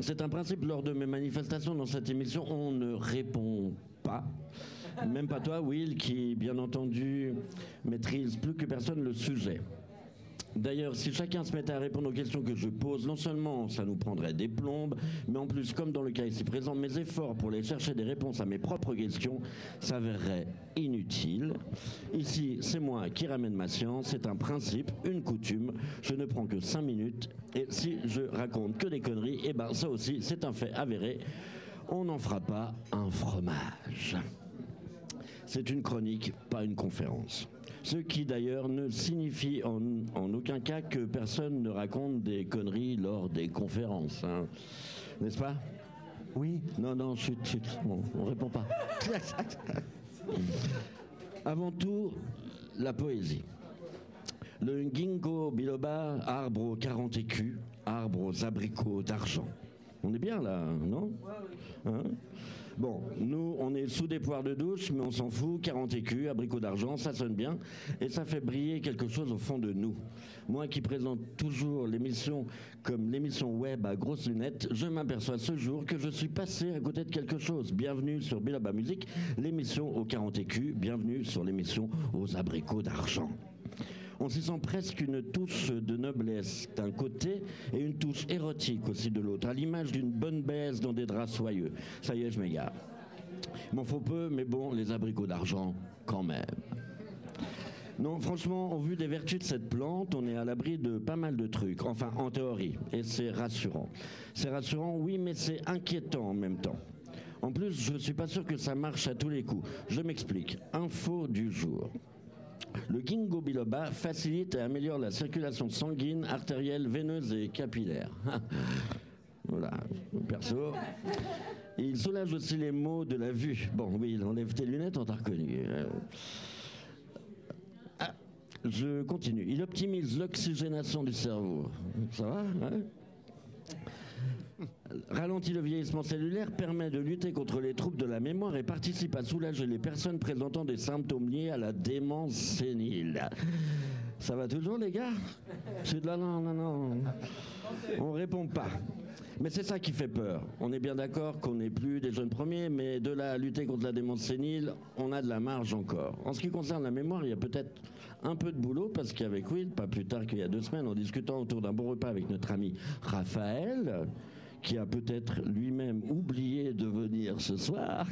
c'est un principe lors de mes manifestations dans cette émission, on ne répond pas. Même pas toi, Will, qui, bien entendu, maîtrise plus que personne le sujet. D'ailleurs, si chacun se mettait à répondre aux questions que je pose, non seulement ça nous prendrait des plombes, mais en plus, comme dans le cas ici présent, mes efforts pour aller chercher des réponses à mes propres questions s'avéreraient inutiles. Ici, c'est moi qui ramène ma science, c'est un principe, une coutume. Je ne prends que 5 minutes, et si je raconte que des conneries, eh ben ça aussi, c'est un fait avéré. On n'en fera pas un fromage. C'est une chronique, pas une conférence. Ce qui d'ailleurs ne signifie en, en aucun cas que personne ne raconte des conneries lors des conférences. hein. N'est-ce pas? Oui Non, non, chut, chut, bon, on répond pas. Avant tout, la poésie. Le ginkgo biloba, arbre aux 40 écus, arbre aux abricots d'argent. On est bien là, non? Hein? Bon, nous, on est sous des poires de douche, mais on s'en fout. 40 écus, abricots d'argent, ça sonne bien. Et ça fait briller quelque chose au fond de nous. Moi qui présente toujours l'émission comme l'émission web à grosses lunettes, je m'aperçois ce jour que je suis passé à côté de quelque chose. Bienvenue sur Biloba Musique, l'émission aux 40 écus. Bienvenue sur l'émission aux abricots d'argent. On s'y sent presque une touche de noblesse d'un côté et une touche érotique aussi de l'autre, à l'image d'une bonne baisse dans des draps soyeux. Ça y est, je m'égare. M'en faut peu, mais bon, les abricots d'argent, quand même. Non, franchement, au vu des vertus de cette plante, on est à l'abri de pas mal de trucs. Enfin, en théorie. Et c'est rassurant. C'est rassurant, oui, mais c'est inquiétant en même temps. En plus, je ne suis pas sûr que ça marche à tous les coups. Je m'explique. Info du jour. Le ginkgo biloba facilite et améliore la circulation sanguine, artérielle, veineuse et capillaire. Voilà, perso. Il soulage aussi les maux de la vue. Bon, oui, il enlève tes lunettes, on t'a reconnu. Ah, je continue. Il optimise l'oxygénation du cerveau. Ça va hein? Ralentit le vieillissement cellulaire, permet de lutter contre les troubles de la mémoire et participe à soulager les personnes présentant des symptômes liés à la démence sénile. Ça va toujours, les gars? C'est de la non, non, non. On répond pas. Mais c'est ça qui fait peur. On est bien d'accord qu'on n'est plus des jeunes premiers, mais de là à lutter contre la démence sénile, on a de la marge encore. En ce qui concerne la mémoire, il y a peut-être un peu de boulot, parce qu'avec Will, pas plus tard qu'il y a deux semaines, en discutant autour d'un bon repas avec notre ami Raphaël, qui a peut-être lui-même oublié de venir ce soir,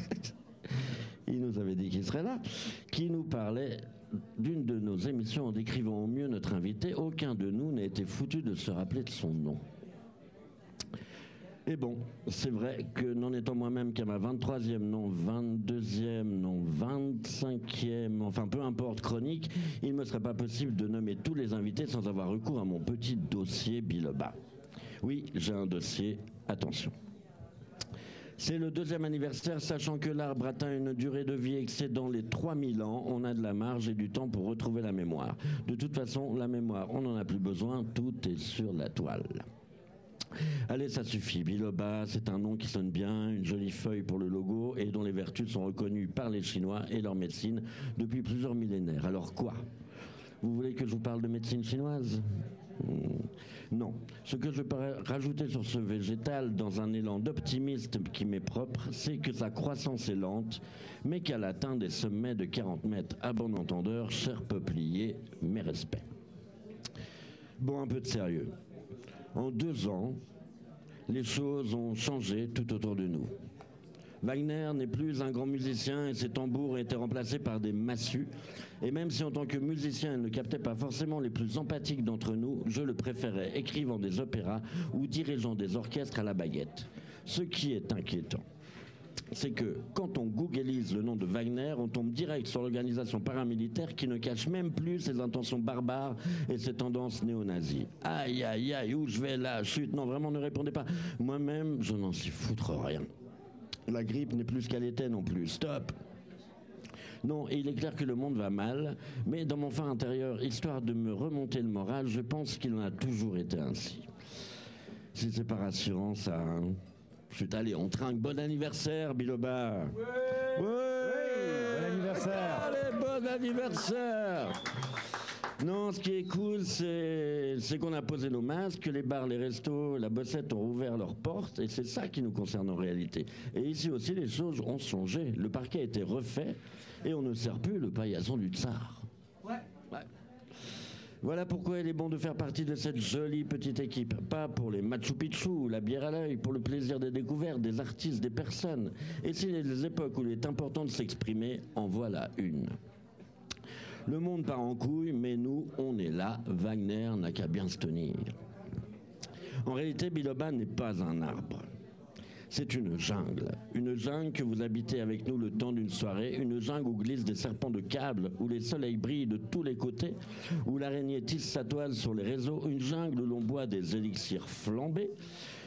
il nous avait dit qu'il serait là, qui nous parlait d'une de nos émissions en décrivant au mieux notre invité. Aucun de nous n'a été foutu de se rappeler de son nom. Et bon, c'est vrai que n'en étant moi-même qu'à ma 23e, non 22e, non 25e, enfin peu importe chronique, il ne me serait pas possible de nommer tous les invités sans avoir recours à mon petit dossier Biloba. Oui, j'ai un dossier, attention. C'est le deuxième anniversaire, sachant que l'arbre atteint une durée de vie excédant les 3000 ans. On a de la marge et du temps pour retrouver la mémoire. De toute façon, la mémoire, on n'en a plus besoin, tout est sur la toile. Allez, ça suffit. Biloba, c'est un nom qui sonne bien, une jolie feuille pour le logo et dont les vertus sont reconnues par les Chinois et leur médecine depuis plusieurs millénaires. Alors quoi? Vous voulez que je vous parle de médecine chinoise? Hmm, Non. Ce que je peux rajouter sur ce végétal dans un élan d'optimisme qui m'est propre, c'est que sa croissance est lente, mais qu'elle atteint des sommets de 40 mètres. À bon entendeur, cher peuplier, mes respects. Bon, un peu de sérieux. En deux ans, les choses ont changé tout autour de nous. Wagner n'est plus un grand musicien et ses tambours ont été remplacés par des massues. Et même si en tant que musicien, il ne captait pas forcément les plus empathiques d'entre nous, je le préférais écrivant des opéras ou dirigeant des orchestres à la baguette. Ce qui est inquiétant, c'est que quand on googlise le nom de Wagner, on tombe direct sur l'organisation paramilitaire qui ne cache même plus ses intentions barbares et ses tendances néo-nazies. Aïe, aïe, aïe, où je vais là Chut, non, vraiment, ne répondez pas. Moi-même, je n'en sais foutre rien. La grippe n'est plus ce qu'elle était non plus. Stop non, il est clair que le monde va mal, mais dans mon fin intérieur, histoire de me remonter le moral, je pense qu'il en a toujours été ainsi. Si c'est pas rassurant, ça. hein. Chut, allez, on trinque. Bon anniversaire, Biloba. Ouais. Bon anniversaire. Allez, bon anniversaire. Non, ce qui est cool, c'est c'est qu'on a posé nos masques, que les bars, les restos, la bossette ont ouvert leurs portes, et c'est ça qui nous concerne en réalité. Et ici aussi, les choses ont changé. Le parquet a été refait, et on ne sert plus le paillasson du tsar. Voilà pourquoi il est bon de faire partie de cette jolie petite équipe. Pas pour les Machu Picchu la bière à l'œil, pour le plaisir des découvertes, des artistes, des personnes. Et s'il y a des époques où il est important de s'exprimer, en voilà une. Le monde part en couille, mais nous, on est là. Wagner n'a qu'à bien se tenir. En réalité, Biloba n'est pas un arbre. C'est une jungle. Une jungle que vous habitez avec nous le temps d'une soirée. Une jungle où glissent des serpents de câbles, où les soleils brillent de tous les côtés, où l'araignée tisse sa toile sur les réseaux. Une jungle où l'on boit des élixirs flambés.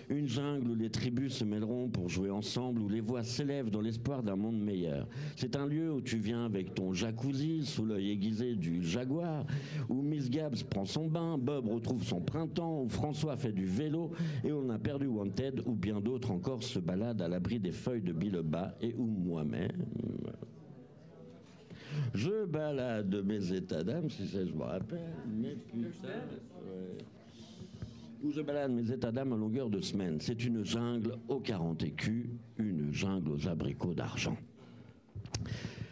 Une jungle où les tribus se mêleront pour jouer ensemble, où les voix s'élèvent dans l'espoir d'un monde meilleur. C'est un lieu où tu viens avec ton jacuzzi sous l'œil aiguisé du jaguar, où Miss Gabs prend son bain, Bob retrouve son printemps, où François fait du vélo et on a perdu Wanted, où bien d'autres encore se baladent à l'abri des feuilles de Biloba et où moi-même. Je balade mes états d'âme, si ça je me rappelle. Mais putain, ouais où je balade mes états d'âme à longueur de semaine. C'est une jungle aux 40 écus, une jungle aux abricots d'argent.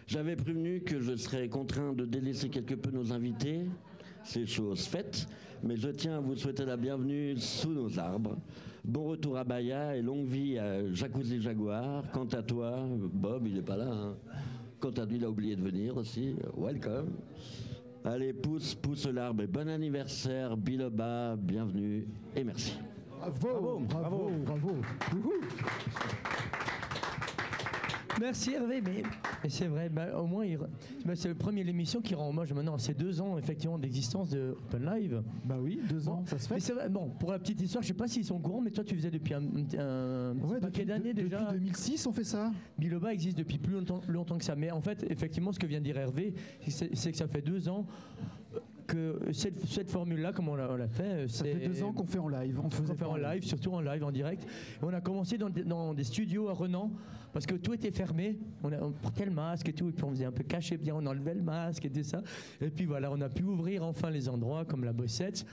J'avais prévenu que je serais contraint de délaisser quelque peu nos invités. C'est chose faite, mais je tiens à vous souhaiter la bienvenue sous nos arbres. Bon retour à Bahia et longue vie à Jacuzzi Jaguar. Quant à toi, Bob, il n'est pas là. hein. Quant à lui, il a oublié de venir aussi. Welcome. Allez, pousse, pousse l'arbre et bon anniversaire, Biloba, bienvenue et merci. Bravo, bravo, bravo. Merci Hervé, mais, mais c'est vrai, bah, au moins bah, c'est le premier l'émission qui rend hommage maintenant à ces deux ans effectivement d'existence de Open Live. Bah oui, deux ans, ça se fait. Mais c'est vrai, bon, pour la petite histoire, je sais pas s'ils sont au courant, mais toi tu faisais depuis un, un Ouais, paquet d'années déjà. depuis 2006, on fait ça. Biloba existe depuis plus longtemps, longtemps que ça. Mais en fait, effectivement, ce que vient de dire Hervé, c'est que ça fait deux ans que cette, cette formule-là, comme on l'a on fait, euh, Ça fait deux ans qu'on fait en live. On qu'on fait en live, surtout en live, en direct. Et on a commencé dans, des- dans des studios à Renan, parce que tout était fermé. On, a, on portait le masque et tout, et puis on faisait un peu caché, bien on enlevait le masque et tout ça. Et puis voilà, on a pu ouvrir enfin les endroits comme la Bossette.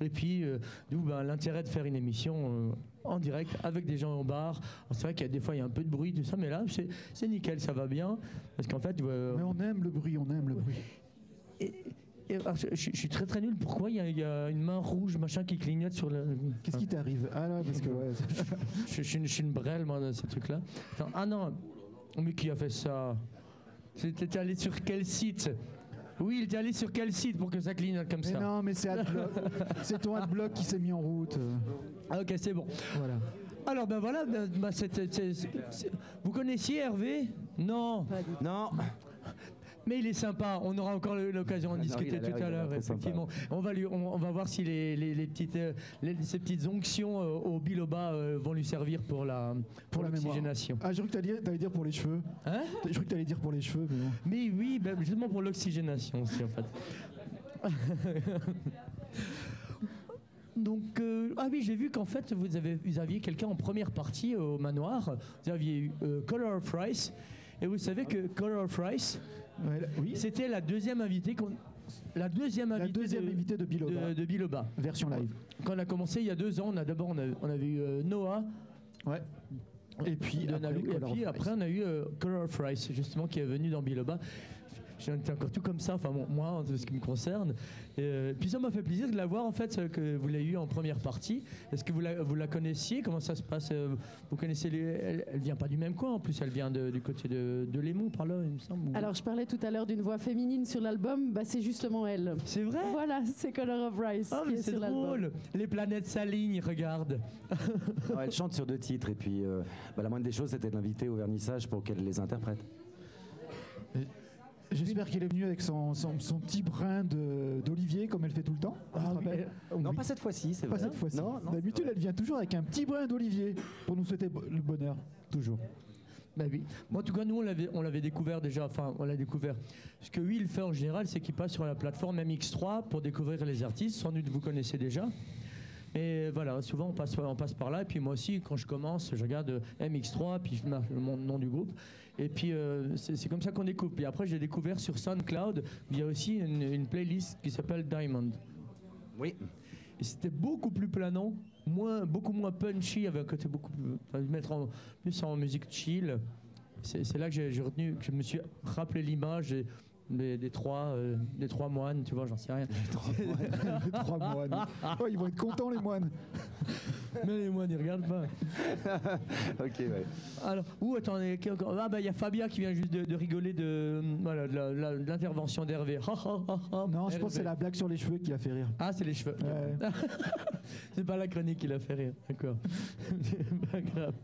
Et puis, euh, d'où ben, l'intérêt de faire une émission euh, en direct avec des gens au bar. C'est vrai qu'il y a des fois il y a un peu de bruit, tout ça, mais là c'est nickel, ça va bien. Parce qu'en fait, euh, Mais on aime le bruit, on aime le bruit. et- je, je- je suis très très nul. Pourquoi il y, a- il y a une main rouge machin qui clignote sur le. Qu'est-ce qui t'arrive? Ah là, parce que ouais, Je, je suis une- je suis une brêle, moi, ces trucs-là. Attends, ah non, mais qui a fait ça? C'était allé sur quel site? Oui, il était allé sur quel site pour que ça clignote comme Mais ça? non, mais c'est Adblock. c'est ton Adblock qui s'est mis en route. Ah, ok, c'est bon. Voilà. Alors, ben voilà, ben, ben, vous connaissiez Hervé? Non, Non, mais il est sympa. On aura encore l'occasion d'en Ah discuter tout à l'heure, effectivement. On va, lui, on, on va voir si les, les- les petites, euh, les- ces petites onctions euh, au biloba euh, vont lui servir pour la, Pour l'oxygénation. Ah, j'ai cru que t'allais t'allais dire pour les cheveux. Hein J'ai cru que t'allais dire pour les cheveux, mais bon. Mais oui, ben, justement pour l'oxygénation aussi en fait. Donc, euh, ah oui, j'ai vu qu'en fait, vous, avez, vous aviez quelqu'un en première partie au manoir. Vous aviez eu euh, Color of Rice. Et vous savez que Color of Rice, oui, c'était la deuxième invitée qu'on. La deuxième la invitée deuxième de, invitée de Biloba, de, de Biloba. version live. Quand on a commencé il y a deux ans, on a d'abord on, a- on avait eu euh, Noah Ouais. Et puis, après, Nalou, et puis après on a eu euh, Color of Rice justement qui est venu dans Biloba. J'étais encore tout comme ça, enfin bon, moi en ce qui me concerne. Et, euh, puis ça m'a fait plaisir de la voir en fait euh, que vous l'avez eu en première partie. Est-ce que vous la, vous la connaissiez? Comment ça se passe euh, Vous connaissez les, elle, elle vient pas du même coin en plus, elle vient de- du côté de, de Lémont par là, il me semble. ou- Alors, je parlais tout à l'heure d'une voix féminine sur l'album, bah, c'est justement elle. c'est vrai? Voilà, c'est Color of Rice qui mais est c'est drôle Les planètes s'alignent, regarde elle chante sur deux titres et puis euh, bah, la moindre des choses c'était de l'inviter au vernissage pour qu'elle les interprète. J'espère qu'elle est venue avec son, son, son petit brin de- d'olivier, comme elle fait tout le temps. Ah oui, euh, Non, oui. pas cette fois-ci, c'est Pas vrai. cette fois-ci. D'habitude, elle vient toujours avec un petit brin d'olivier pour nous souhaiter le bonheur. Toujours. Bah oui. Moi, en tout cas, nous, on l'avait, on l'avait découvert déjà. Enfin, on l'a découvert. Ce que lui, il fait en général, c'est qu'il passe sur la plateforme MX3 pour découvrir les artistes. Sans doute, vous connaissez déjà. Et voilà, souvent, on passe, on passe par là. Et puis, moi aussi, quand je commence, je regarde euh, MX3, puis je marque le mon- nom du groupe. Et puis, euh, c'est, comme ça qu'on découvre. Puis après, j'ai découvert sur SoundCloud, il y a aussi une, une playlist qui s'appelle Diamond. Oui. Et c'était beaucoup plus planant, moins, beaucoup moins punchy, avec un côté beaucoup plus. mettre en, plus en musique chill. C'est là que j'ai retenu, que je me suis rappelé l'image des, trois, euh, des trois moines, tu vois, j'en sais rien. Les trois moines. Oh, ils vont être contents, les moines. Mais les moines, ils regardent pas. ok, ouais. Alors, ou attendez, ah bah il y a Fabia qui vient juste de, de rigoler de, voilà, de l'intervention d'Hervé. Non, je pense que c'est la blague sur les cheveux qui a fait rire. Ah, c'est les cheveux. Ouais. c'est pas la chronique qui l'a fait rire, d'accord. c'est pas grave.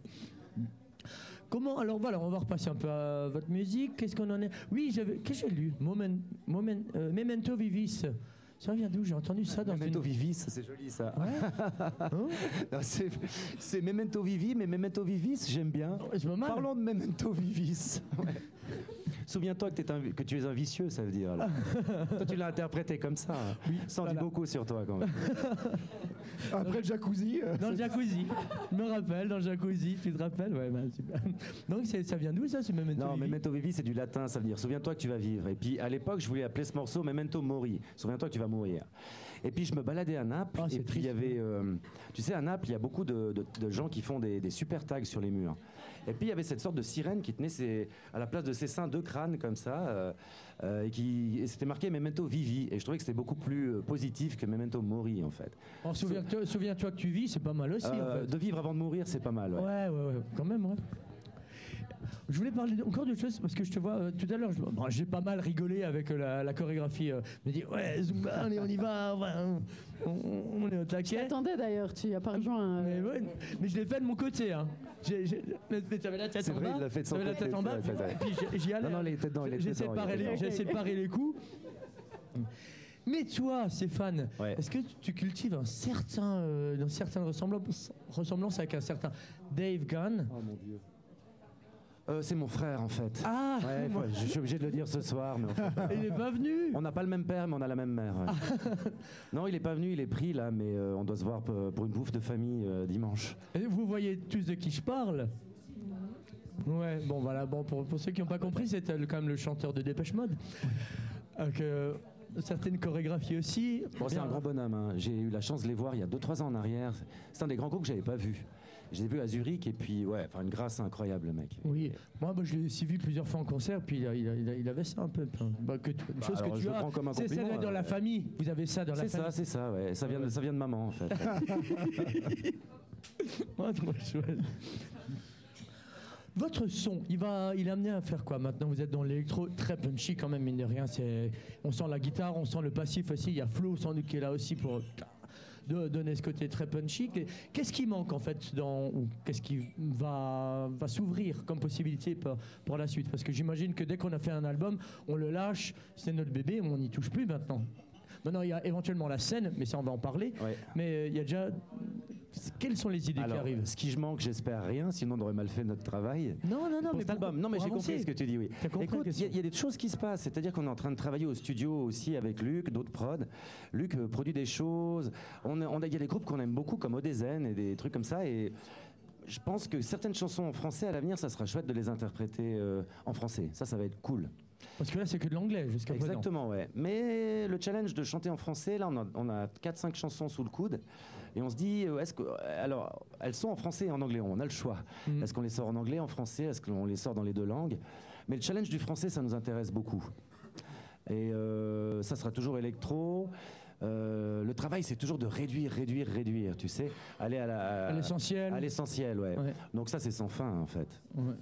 Comment alors voilà, on va repasser un peu à votre musique. Qu'est-ce qu'on en est? Oui, j'avais qu'est-ce que j'ai lu? Moment, Moment, euh, Memento Vivis. Ça vient d'où? J'ai entendu ça dans Memento une. Vivis, c'est joli ça. Non, c'est- Memento Vivi, mais Memento Vivis, j'aime bien. Mal. Parlons de Memento Vivis. Ouais. Souviens-toi que, tu es un vicieux, ça veut dire. là. Toi, tu l'as interprété comme ça. Ça en dit beaucoup sur toi quand même. Après le jacuzzi, euh, Dans le jacuzzi. Je me rappelle, dans le jacuzzi, tu te rappelles? Ouais, bah, super. Donc ça vient d'où ça, ce Memento Non, Vivi? Memento Vivi, c'est du latin, ça veut dire souviens-toi que tu vas vivre. Et puis à l'époque, je voulais appeler ce morceau Memento Mori. Souviens-toi que tu vas mourir. Et puis je me baladais à Naples, Ah, et puis il y avait. euh, tu sais, à Naples, il y a beaucoup de, de- de gens qui font des, des super tags sur les murs. Et puis il y avait cette sorte de sirène qui tenait ses- à la place de ses seins deux crânes comme ça, euh, euh, et qui et c'était marqué Memento Vivi. Et je trouvais que c'était beaucoup plus euh, positif que Memento Mori en fait. Alors, souviens-toi que tu vis, c'est pas mal aussi. en fait. de vivre avant de mourir, c'est pas mal. ouais. Ouais, ouais, ouais, quand même, ouais. Je voulais parler encore d'autre chose parce que je te vois euh, tout à l'heure. J'ai pas mal rigolé avec euh, la, la chorégraphie. euh, je me dis, ouais, Zumba, allez, on y va, on, on- on est au taquet. Attendez d'ailleurs, tu as pas rejoint. Mais, euh, ouais, mais je l'ai fait de mon côté. Hein. J'ai- j'ai- mais mais t'avais la tête C'est en vrai, bas. il l'a fait de son t'avais la côté, tête en bas. puis j'y- allais. Non, non, il était dedans. j'essaie de parer les coups. Mais toi, Stéphane, Ouais. est-ce que tu cultives un certain, euh, une certaine ressemblance, ressemblance avec un certain Dave Gunn? Oh mon dieu. Euh, c'est mon frère en fait. Ah, Ouais, faut- je suis obligé de le dire ce soir, mais en fait, il est pas venu. on n'a pas le même père, mais on a la même mère. ouais. non, il est pas venu, il est pris là, mais euh, on doit se voir p- pour une bouffe de famille euh, dimanche. Et Vous voyez tous de qui je parle? Ouais, bon voilà, bon pour, pour ceux qui n'ont pas compris, le- quand même le chanteur de Dépêche Mode. Avec euh, certaines chorégraphies aussi. Bon, c'est Bien. un grand bonhomme. hein. J'ai eu la chance de les voir il y a 2-3 ans en arrière. C'est un des grands groupes que j'avais pas vu. Je l'ai vu à Zurich et puis ouais, enfin une grâce incroyable le mec. Oui, moi bah, je l'ai aussi vu plusieurs fois en concert, puis il, a- il a- il a- il avait ça un peu. bah, que Bah, chose que tu as. prends comme un C'est ça dans la euh. famille. Vous avez ça dans la C'est ça, famille. c'est ça, ouais. Ça vient, de, Ouais. ça vient de maman en fait. Ouais, trop chouette. Votre son, il va, il est amené à faire quoi maintenant? Vous êtes dans l'électro, très punchy quand même, mine de rien. C'est, on sent la guitare, on sent le passif aussi. Il y a Flo sans doute qui est là aussi pour de- donner ce côté très punchy. Qu'est-ce qui manque en fait dans, ou qu'est-ce qui va, va s'ouvrir comme possibilité pour, pour la suite? Parce que j'imagine que dès qu'on a fait un album, on le lâche, c'est notre bébé, on n'y touche plus maintenant. Maintenant, il y a éventuellement la scène, mais ça on va en parler. Ouais. Mais euh, il y a déjà. Quelles sont les idées qui Alors, arrivent ce qui je manque, j'espère rien, sinon on aurait mal fait notre travail. Non, non, non, pour mais cet album. Non, mais j'ai compris ce que tu dis, oui. Écoute, il y, a- y des choses qui se passent. C'est-à-dire qu'on est en train de travailler au studio aussi avec Luc, d'autres prods. Luc euh, produit des choses. On, a- on a, il y a des groupes qu'on aime beaucoup, comme Odezen et des trucs comme ça. Et je pense que certaines chansons en français, à l'avenir, ça sera chouette de les interpréter euh, en français. Ça, ça va être cool. Parce que là, c'est que de l'anglais jusqu'à présent. Exactement, ouais. Mais le challenge de chanter en français, là, on a, on a 4-5 chansons sous le coude. Et on se dit, euh, est-ce que. Alors, elles sont en français et en anglais, on a le choix. Mhm. Est-ce qu'on les sort en anglais, en français Est-ce qu'on les sort dans les deux langues? Mais le challenge du français, ça nous intéresse beaucoup. Et euh, ça sera toujours électro. Euh, le travail, c'est toujours de réduire, réduire, réduire, tu sais. Aller à l'essentiel. À l'essentiel, ouais. Ouais. Donc ça, c'est sans fin, en fait. Ouais.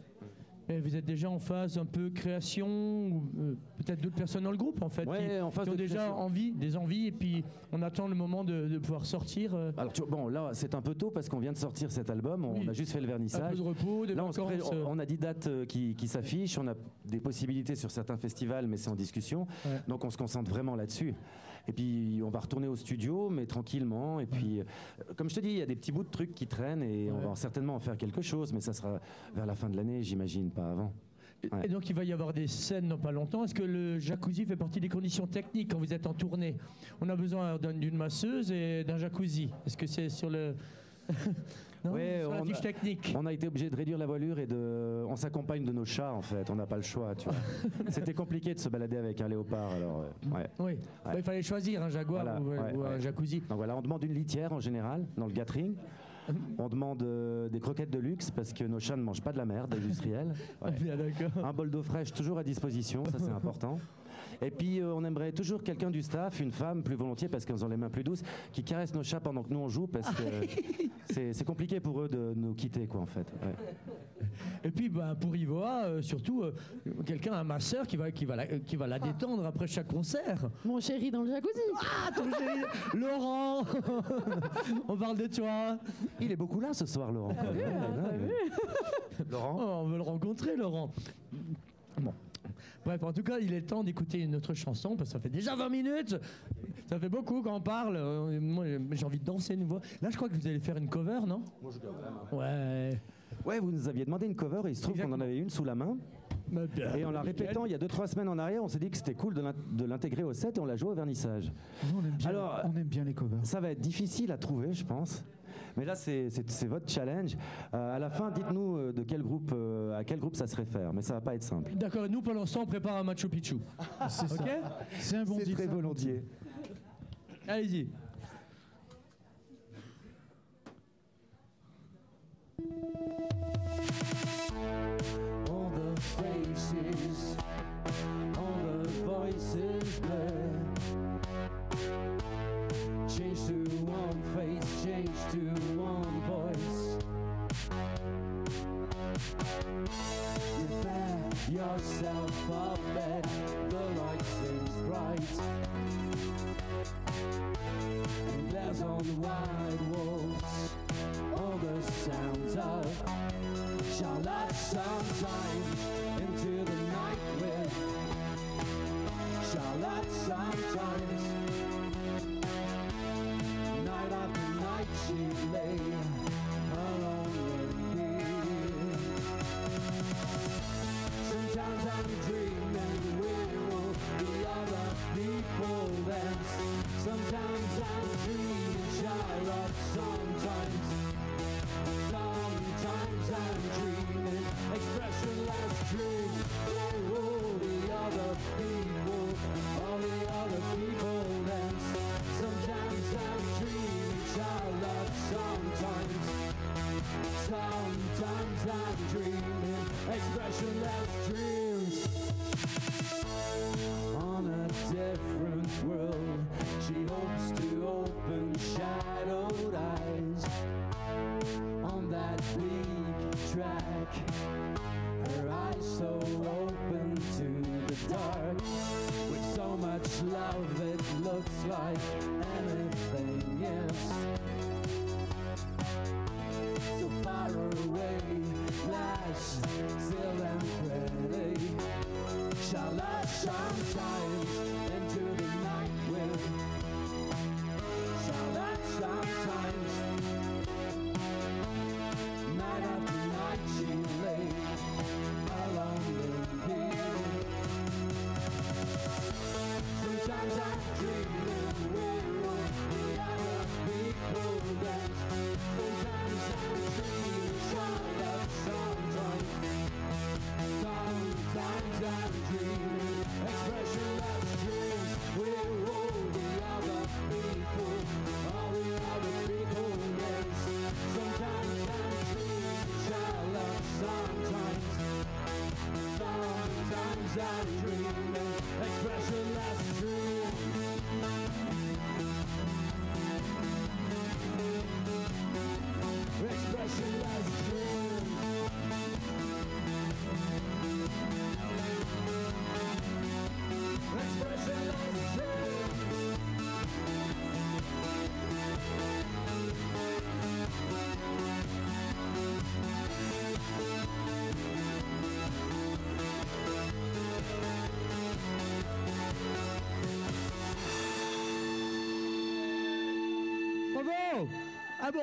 Et vous êtes déjà en phase un peu création ou euh, peut-être d'autres personnes dans le groupe en fait Ouais, qui, en phase qui ont de déjà création. envie, des envies et puis on attend le moment de, de pouvoir sortir. euh, Alors, tu bon, là, c'est un peu tôt parce qu'on vient de sortir cet album. On Oui. a juste fait le un peu vernissage. de repos, des Là, on, pré- vacances. euh, on a 10 dates qui, qui s'affichent, on a des possibilités sur certains festivals, mais c'est en discussion. Ouais. Donc on se concentre vraiment là-dessus. Et puis on va retourner au studio, mais tranquillement. Et puis, euh, comme je te dis, il y a des petits bouts de trucs qui traînent et on va certainement en faire quelque chose, mais ça sera vers la fin de l'année, j'imagine, pas avant. Et- Ouais. Et donc il va y avoir des scènes dans pas longtemps. Est-ce que le jacuzzi fait partie des conditions techniques quand vous êtes en tournée? On a besoin d'un- d'une masseuse et d'un jacuzzi. Est-ce que c'est sur le non, Ouais, sur la on fiche a- technique On a été obligé de réduire la voilure et de. On s'accompagne de nos chats, en fait. On n'a pas le choix, tu vois. C'était compliqué de se balader avec un léopard, alors. euh, ouais. Oui. Bah, il fallait choisir un jaguar Voilà, ou, un jacuzzi. Donc voilà, on demande une litière en général dans le gathering. On demande euh, des croquettes de luxe parce que nos chats ne mangent pas de la merde industrielle. Ouais. Bien d'accord. Un bol d'eau fraîche toujours à disposition, ça c'est important. Et puis euh, on aimerait toujours quelqu'un du staff, une femme plus volontiers parce qu'elles ont les mains plus douces, qui caresse nos chats pendant que nous on joue parce que c'est c'est compliqué pour eux de nous quitter quoi en fait. Ouais. Et puis bah, pour Ivoa, euh, surtout euh, quelqu'un, un masseur qui va, qui, va la, euh, qui va la détendre après chaque concert. Mon chéri dans le jacuzzi. Ah, ton chéri, Laurent On parle de toi Il est beaucoup là ce soir Laurent. Vu, hein, Laurent Oh, On veut le rencontrer, Laurent. Bon. Bref, en tout cas, il est temps d'écouter une autre chanson parce que ça fait déjà 20 minutes. Ça fait beaucoup quand on parle. Euh, Moi, j'ai envie de danser une voix. Là, je crois que vous allez faire une cover, non? Ouais. Ouais, vous nous aviez demandé une cover et il se trouve qu'on en avait une sous la main. Bah, bien, Et en la répétant il y a 2-3 semaines en arrière, on s'est dit que c'était cool de l'in- de l'intégrer au set et on l'a joué au vernissage. Nous, on aime bien, Alors, on aime bien les covers. Ça va être difficile à trouver, je pense. Mais là, c'est- votre challenge. Euh, à la fin, dites-nous euh, de quel groupe, euh, à quel groupe ça se réfère. Mais ça va pas être simple. D'accord, et nous, pour l'instant, on prépare un Machu Picchu. C'est ça. Ok? C'est un bon C'est très volontiers. Allez-y.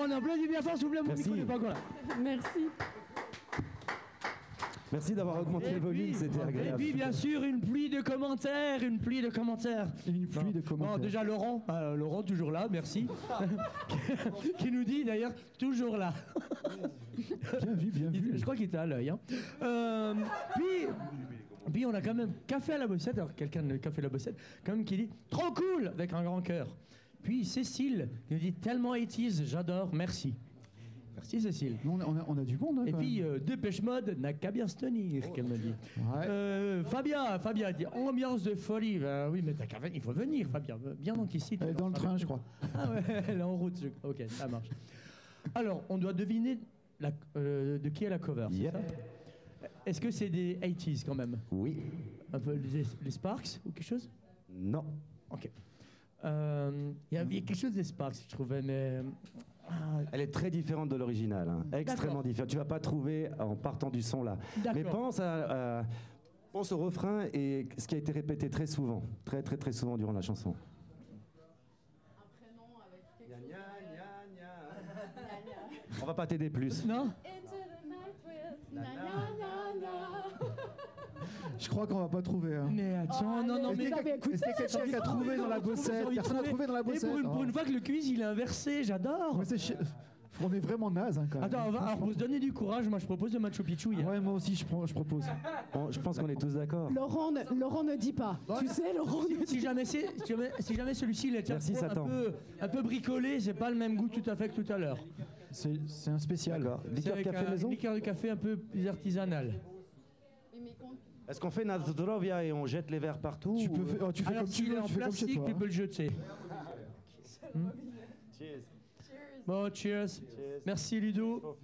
On applaudit bien fort, s'il vous plaît, mon Merci. micro n'est pas encore là. Merci. Merci d'avoir augmenté le volume, c'était Et agréable. puis, bien sûr, une pluie de commentaires, une pluie de commentaires. Une pluie de Bon, commentaires. déjà Laurent, euh, Laurent toujours là, merci, qui nous dit d'ailleurs toujours là. Bien vu, bien Il- vu. Je crois qu'il était à l'œil. hein. Euh, puis, puis on a quand même Café à la Bossette, alors quelqu'un de Café à la Bossette, quand même qui dit trop cool avec un grand cœur. Puis Cécile qui nous dit tellement 80s, j'adore, merci. Merci Cécile. On, a, on a- on a du monde. hein, Et puis euh, Dépêche Mode n'a qu'à bien se tenir, qu'elle me dit. Ouais. Euh, Fabien, Fabien dit ambiance de folie. Ben oui, mais t'as qu'à venir, il faut venir, Fabien. Bien donc ici. Elle est dans le train, je crois. Ah ouais, elle est en route. je- Ok, ça marche. Alors, on doit deviner la- euh, de qui est la cover. Yep. Est-ce que c'est des 80s quand même? Oui. Un peu les, les Sparks ou quelque chose? Non. Ok. Euh, Il y avait quelque chose des Sparks, je trouvais, mais. ah, Elle est très différente de l'original, hein. extrêmement différente. Tu vas pas trouver en partant du son là. D'accord. Mais pense à, à- pense au refrain et ce qui a été répété très souvent, très très très souvent durant la chanson. On va pas t'aider plus. Non Je crois qu'on va pas trouver. hein. Mais attends, non, non, Est-ce mais. est-ce quelqu'un qui a trouvé dans la bossette Personne n'a trouvé dans la Et bossette. pour une, pour Oh. une fois que le quiz il est inversé, j'adore. Mais On est vraiment naze hein, quand même. Attends, on va, alors, pour se donner du courage, moi je propose de Machu Picchu. hier. Ouais, moi aussi, je, prends- je propose. Bon, je pense qu'on est tous d'accord. Laurent ne, Laurent ne dit pas. Tu sais, Laurent ne Si dit jamais, c'est- si jamais, si jamais celui-ci il est Merci, un, peu, un peu bricolé, c'est pas le même goût tout à fait que tout à l'heure. C'est un spécial. Liqueur café un maison liqueur de café un peu plus artisanal. Est-ce qu'on fait Nazdrovia et on jette les verres partout Tu peux faire, oh, tu fais Alors comme tu s'il est veux, en tu fais comme chez plastique, toi. tu peux le jeter. Bon, cheers. Merci Ludo.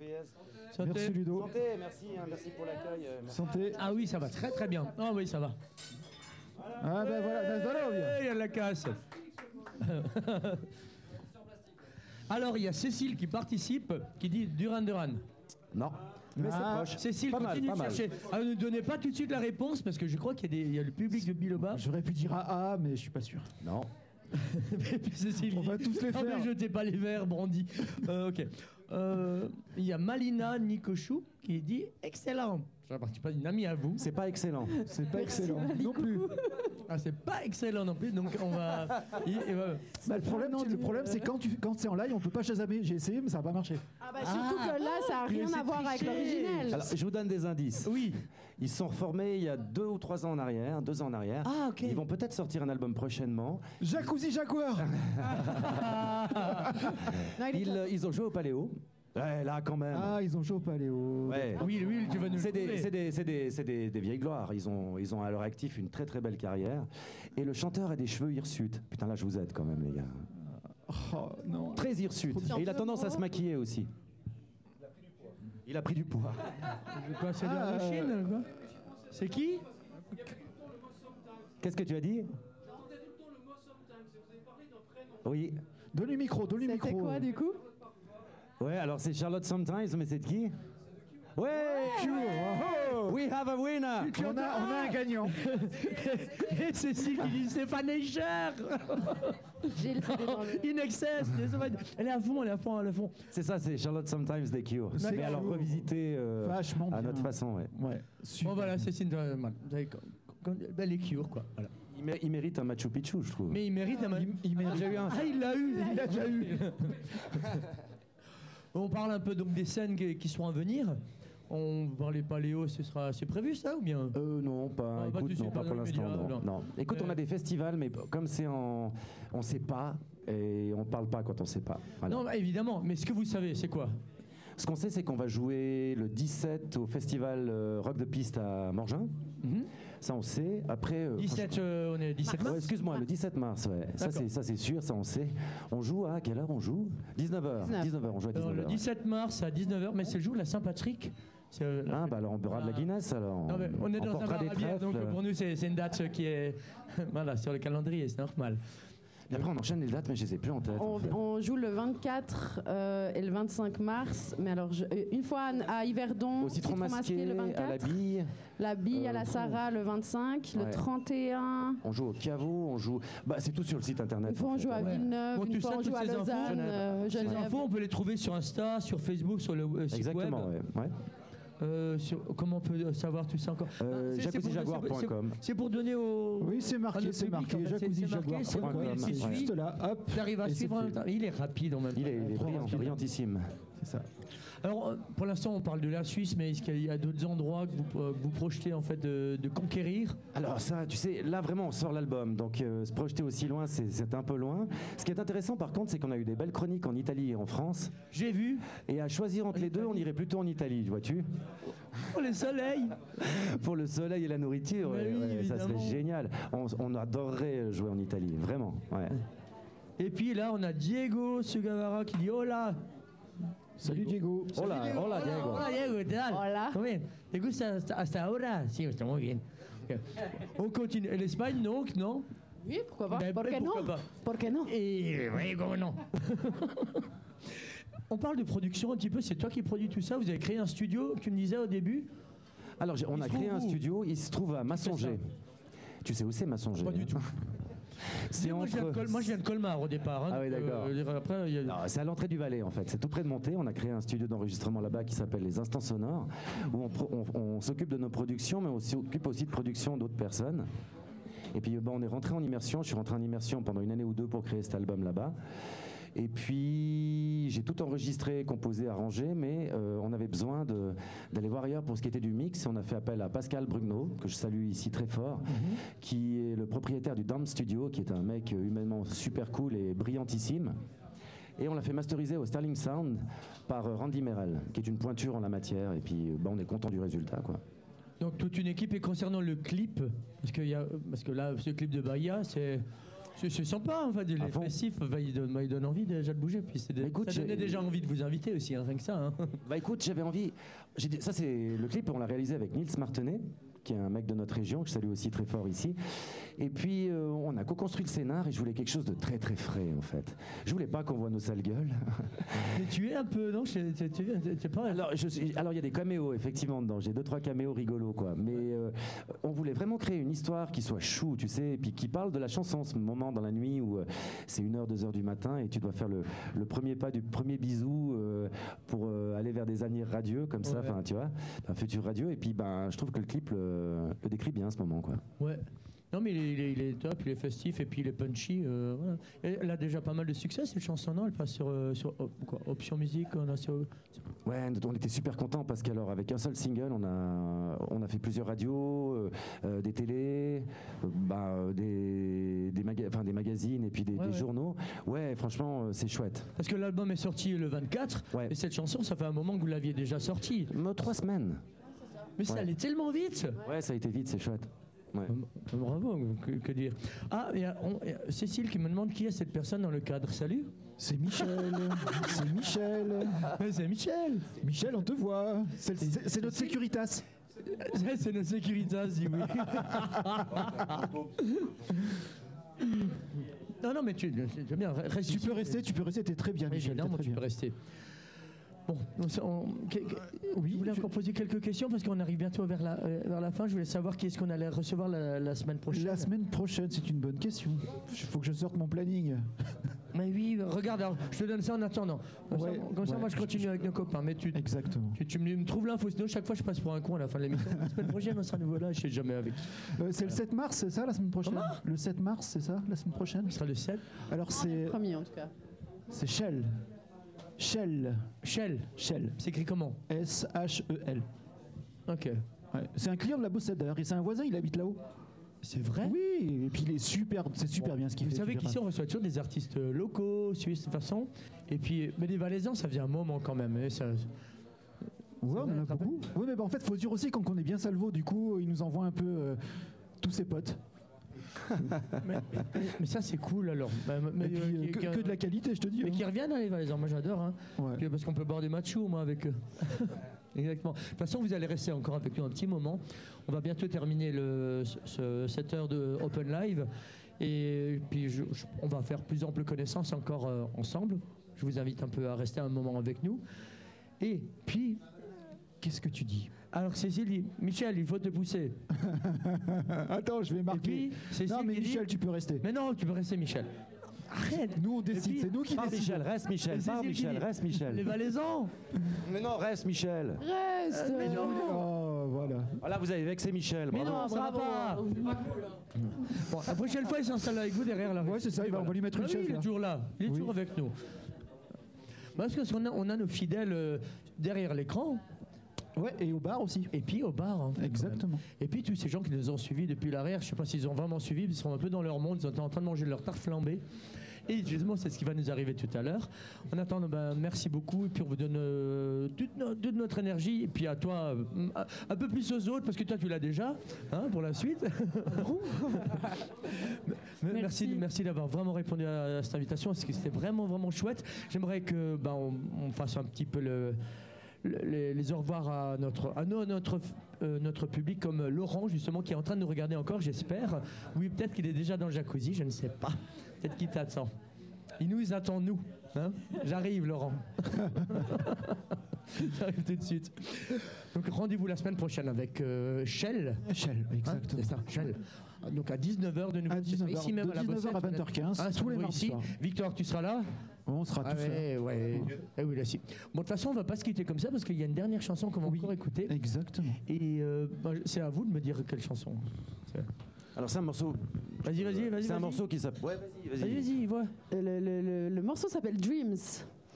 Santé. Merci Ludo. Santé, merci, hein, merci pour l'accueil. euh, merci. Santé. Ah oui, ça va très très bien. Ah oui, ça va. Ah ben voilà, na zdrowie. Il y a de la casse. Alors, il y a Cécile qui participe, qui dit Duran Duran. Non, mais c'est Ah, proche. Cécile, Pas mal, continue pas de mal. chercher. Ah, ne donnez pas tout de suite la réponse parce que je crois qu'il y, a des- il y a le public de Biloba. J'aurais pu dire AA, mais je suis pas sûr. Non. Et puis Cécile On va tous les Ah, faire. mais jetez pas les verres, Brandy. Euh, ok. Euh, Il y a Malina Nikochou qui dit excellent. Je ne pas une amie à vous. C'est pas excellent. C'est pas excellent non plus. Ah, c'est pas excellent non plus, donc on va. il- il va- Bah, le problème, c'est- le problème, c'est quand tu quand c'est en live, on peut pas chasamer. J'ai essayé, mais ça va pas marcher. Ah bah surtout Ah. que là, ça n'a Mais rien à voir avec triché. l'originel. Alors, je vous donne des indices. Oui. Ils se sont reformés il y a deux ou trois ans en arrière, deux ans en arrière. Ah, ok. Ils vont peut-être sortir un album prochainement. Jacuzzi Jaguar. Non, il est Ils, euh, ils ont joué au Paléo. Ouais, là quand même. Ah, ils ont chaud au paléo. Ouais. Oui, oui, tu vas nous le C'est des, c'est des- c'est des- c'est des- des vieilles gloires. Ils ont, ils ont à leur actif une très très belle carrière. Et le chanteur a des cheveux hirsutes. Putain, là je vous aide quand même, les gars. Oh non. Très hirsutes. Et il a tendance à se maquiller aussi. Il a pris du poids. Quoi, c'est de la Ah, machine quoi C'est qui Qu'est-ce que tu as dit Oui. Donne le micro, donne le micro. C'était quoi du coup? Ouais, alors c'est Charlotte Sometimes, mais c'est de qui? Ouais Oh, We have a winner On a, on a un gagnant. Et Cécile qui dit Stéphane Eicher J'ai le CD In excess Elle est à fond, elle est à fond, elle est à fond. C'est ça, c'est Charlotte Sometimes des Cure. C'est Mais alors revisité euh, Vachement à bien. notre façon, ouais. Ouais. Bon voilà, avez- comme- ben, les cure quoi. Voilà. Il, mé- il mérite un Machu Picchu, je trouve. Mais il mérite un Il, il mérite- J'ai eu un. Ah, il l'a eu, il l'a déjà eu. On parle un peu donc des scènes qui, sont à venir. On parlait paléo, ce sera, c'est prévu ça ou bien? Euh, non, pas. Ah, écoute, non, pas pas pour les l'instant. Non, non. non. Écoute, on Euh. a des festivals, mais comme c'est en, on sait pas et on parle pas quand on sait pas. Voilà. Non, bah, évidemment. Mais ce que vous savez, c'est quoi? Ce qu'on sait, c'est qu'on va jouer le 17 au festival euh, Rock de Piste à Morgin. Mhm. Ça, on sait. Après. euh, 17, euh, on est 17 Ouais, mars. Excuse-moi, le 17 mars, ouais. Ça, c'est, sûr, ça, on sait. On joue à quelle heure on joue? 19h. 19. 19h, on joue à 19h. Alors, le ouais. 17 mars à 19h, mais c'est le jour de la Saint-Patrick. Euh, Ah, bah alors on boira de la Guinness, alors. Non, mais on est dans un bar des à bière, donc pour nous c'est c'est une date qui est voilà, sur le calendrier, c'est normal. Et après, on enchaîne les dates, mais je les ai plus en tête. On, en fait. on joue le 24 euh, et le 25 mars, mais alors je- euh, une fois à, à Yverdon, Au citron masqué, le à la 24, bille. la bille à euh, la Sarah le 25, Ouais. le 31. On joue au caveau, on joue. Bah, c'est tout sur le site internet. Une fois on joue à. Villeneuve, Bon, une fois on toutes joue à Lausanne, Genève. euh, infos, on peut les trouver sur Insta, sur Facebook, sur le euh, site Exactement, web. ouais. ouais. Euh, sur- comment on peut savoir tout ça encore Euh, Ah, c'est- c'est pour- jacuzzijaguar.com. c'est- pour donner au. Oui, c'est marqué, c'est marqué. c'est- marqué, c'est C'est suit. juste là, hop. J'arrive à et c'est suivre en fait. même temps. Il est rapide en même temps. Il est, il est Trop brillant, rapide. brillantissime. C'est ça. Alors, euh, pour l'instant, on parle de la Suisse, mais est-ce qu'il y a d'autres endroits que vous, euh, que vous projetez en fait de, de conquérir? Alors ça, tu sais, là vraiment on sort l'album, donc euh, se projeter aussi loin, c'est, un peu loin. Ce qui est intéressant par contre, c'est qu'on a eu des belles chroniques en Italie et en France, J'ai vu. et à choisir entre les deux, on irait plutôt en Italie, vois-tu? Oh, le soleil Pour le soleil et la nourriture, ouais, oui, ouais, ça serait génial. On, on adorerait jouer en Italie, vraiment. Ouais. Et puis là, on a Diego Sugavara qui dit Oh là Salut Diego. Hola, hola Diego. Hola Diego, ¿qué tal? Hola. ¿Cómo bien? ¿Te gusta hasta, hasta ahora? Sí, está muy bien. On continue. Et L'Espagne, donc, non Oui, pourquoi pas Ben, Pourquoi non pas Pourquoi non Et oui, comment non On parle de production un petit peu, c'est toi qui produis tout ça. Vous avez créé un studio, tu me disais au début Alors on Il a créé un studio, il se trouve à Massonger. Tu sais où c'est Massonger Pas du hein? tout. C'est moi, je viens de entre. Moi, je viens de Colmar au départ. hein, Ah oui, donc, d'accord. euh, après, il y a- Non, c'est à l'entrée du Valais en fait. C'est tout près de Monté. On a créé un studio d'enregistrement là-bas qui s'appelle Les Instants Sonores, où on, pro- on- on s'occupe de nos productions, mais on s'occupe aussi de production d'autres personnes. Et puis ben, on est rentré en immersion. Je suis rentré en immersion pendant une année ou deux pour créer cet album là-bas. Et puis j'ai tout enregistré, composé, arrangé, mais euh, on avait besoin d'aller voir ailleurs pour ce qui était du mix. On a fait appel à Pascal Brugno, que je salue ici très fort, qui est le propriétaire du Dam Studio, qui est un mec humainement super cool et brillantissime. Et on l'a fait masteriser au Sterling Sound par euh, Randy Merrell, qui est une pointure en la matière. Et puis, euh, bah, on est content du résultat, quoi. Donc toute une équipe. Et concernant le clip, parce que, il y a, parce que là, ce clip de Bahia, c'est C'est sympa, enfin, il est festif, enfin, il, donne, il donne envie déjà de bouger. Puis c'est de- Écoute, ça donnait déjà envie de vous inviter aussi, hein, rien que ça. hein. Bah écoute, j'avais envie. dit- Ça, c'est le clip, on l'a réalisé avec Nils Martenet, qui est un mec de notre région, que je salue aussi très fort ici. Et puis, euh, on a co-construit le scénar et je voulais quelque chose de très très frais, en fait. Je voulais pas qu'on voit nos sales gueules. Mais tu es un peu, non tu- tu- tu- pas. Alors, il y a des caméos, effectivement, dedans. J'ai deux, trois caméos rigolos, quoi. Mais euh, on voulait vraiment créer une histoire qui soit chou, tu sais, et puis qui parle de la chanson, ce moment dans la nuit où euh, c'est 1h, 2h du matin et tu dois faire le, le premier pas du premier bisou pour aller vers des avenirs radieux, comme ça, Ouais. tu vois, un futur radieux. Et puis, ben, je trouve que le clip le, le décrit bien, ce moment, quoi. Ouais. Non, mais il est, il est- il est top, il est festif et puis il est punchy. euh, voilà. Et elle a déjà pas mal de succès, cette chanson, non? Elle passe sur, euh, sur op- quoi, Option Musique, on a sur- Ouais, on était super contents parce qu'alors avec un seul single, on a, on a fait plusieurs radios, euh, euh, des télés, euh, bah, euh, des, des, maga- enfin, des magazines et puis des, Ouais, des ouais. journaux. Ouais, franchement, euh, c'est chouette. Parce que l'album est sorti le 24, Ouais. et cette chanson, ça fait un moment que vous l'aviez déjà sortie. Trois semaines. Mais ça Ouais. allait tellement vite Ouais, ça a été vite, c'est chouette. Ouais. Bravo, que, que dire. Ah, il y a- on- il y a Cécile qui me demande qui est cette personne dans le cadre. Salut C'est Michel. c'est Michel. C'est Michel Michel, on te voit. C'est notre Securitas. C'est notre Securitas, oui. non, non, mais tu, c'est bien, reste Tu ici. peux rester, tu peux rester, t'es très bien, Oui, Michel. évidemment, t'es tu peux bien. rester. Bon, on- que- que- Oui, vous voulez je- encore poser quelques questions parce qu'on arrive bientôt vers la, euh, vers la fin. Je voulais savoir qui est-ce qu'on allait recevoir la, la semaine prochaine. La semaine prochaine, c'est une bonne question. Il faut que je sorte mon planning. Mais oui, regarde, alors, je te donne ça en attendant. Comme, Ouais, ça, comme ça, ouais. moi, je continue avec nos copains. Mais tu, Exactement. tu, tu me, me trouves l'info. Sinon, chaque fois, je passe pour un con à la fin de l'émission. La semaine prochaine, on sera à nouveau là. Je sais jamais avec. Euh, c'est le 7 mars, c'est ça, la semaine prochaine Comment? Le 7 mars, c'est ça, la semaine prochaine? Ce sera le 7. Alors, c'est Premier en tout cas. c'est Shell. Shell. Shell. Shell. C'est écrit comment S-H-E-L. Ok. Ouais. C'est un client de la Bossette d'ailleurs, et c'est un voisin, il habite là-haut. C'est vrai? Oui, et puis il est super, c'est super bien ce qu'il Vous fait. savez super qu'ici, on reçoit toujours des artistes euh, locaux, suisses, de toute façon. Et puis, mais les Valaisans, ça faisait un moment quand même. et ça- Ouais, on en a beaucoup. Oui, mais bah, en fait, faut dire aussi qu'on connaît bien Salvo, du coup, il nous envoie un peu euh, tous ses potes. Mais, mais- mais ça, c'est cool alors. Bah, mais, puis, euh, euh, qui- que, qui- que de la qualité, je te dis. Mais hein. qui reviennent, hein, les Valaisans. Moi, j'adore. Hein. Ouais. Puis, Parce qu'on peut boire des matchs moi, avec eux. Exactement. De toute façon, vous allez rester encore avec nous un petit moment. On va bientôt terminer le, ce- cette heure de Open Live. Et puis, je- je- on va faire plus ample connaissance encore euh, ensemble. Je vous invite un peu à rester un moment avec nous. Et puis, Qu'est-ce que tu dis? Alors Cécile dit Michel, il faut te pousser. Attends, je vais Et marquer. puis, Cécile non, mais dit, Michel, tu peux rester. Mais non, tu peux rester, Michel. Arrête Nous, on décide, c'est nous qui décidons. Michel, reste Michel, qui Michel, reste Les Michel. Valaisans Mais non, reste Michel. Reste Oh, voilà. Voilà, vous avez vexé Michel. Mais bravo. non, ça va pas Bon, la prochaine fois, il s'installe avec vous derrière la Ouais, c'est ça, il va- on va lui mettre une Ah oui, Il est là. toujours là, il est Oui. toujours avec nous. Parce qu'on a, on a nos fidèles euh, derrière l'écran, Ouais, et au bar aussi. et puis au bar. en fait, quand Exactement. Et puis tous ces gens qui nous ont suivis depuis l'arrière, je ne sais pas s'ils ont vraiment suivi, ils sont un peu dans leur monde, ils sont en train de manger leur tarte flambée. Et justement, c'est ce qui va nous arriver tout à l'heure. En attendant, ben, merci beaucoup. Et puis, on vous donne euh, toute, no- toute notre énergie. Et puis, à toi, euh, un- peu plus aux autres, parce que toi, tu l'as déjà, hein, pour la suite. Merci, Merci. merci d'avoir vraiment répondu à cette invitation, parce que c'était vraiment, vraiment chouette. J'aimerais que ben, on, on fasse un petit peu le- les, les au revoir à notre, à nous, à notre, euh, notre public, comme Laurent, justement, qui est en train de nous regarder encore, j'espère. Oui, peut-être qu'il est déjà dans le jacuzzi, je ne sais pas. Peut-être qu'il t'attend. Il nous attend, nous. hein. J'arrive, Laurent. J'arrive tout de suite. Donc, rendez-vous la semaine prochaine avec euh, Shell. Shell, Hein, exactement. c'est ça, Shell. Donc à 19h de nouveau. À c'est 19h, ici même de à la 19h à Bossette. 20h15, Ah, tous les mardis. Victor, tu seras là On sera Ah tous là. ouais, ouais. Eh oui, là, si. Bon, de toute façon, on va pas se quitter comme ça parce qu'il y a une dernière chanson qu'on va Oui. encore écouter. Exactement. Et euh, bah, c'est à vous de me dire quelle chanson. Alors c'est un morceau. Vas-y, vas-y, vas-y. C'est un morceau qui s'appelle. Ouais, vas-y, Vas-y, vas-y. vas-y, vois. Le, le- le- le morceau s'appelle Dreams.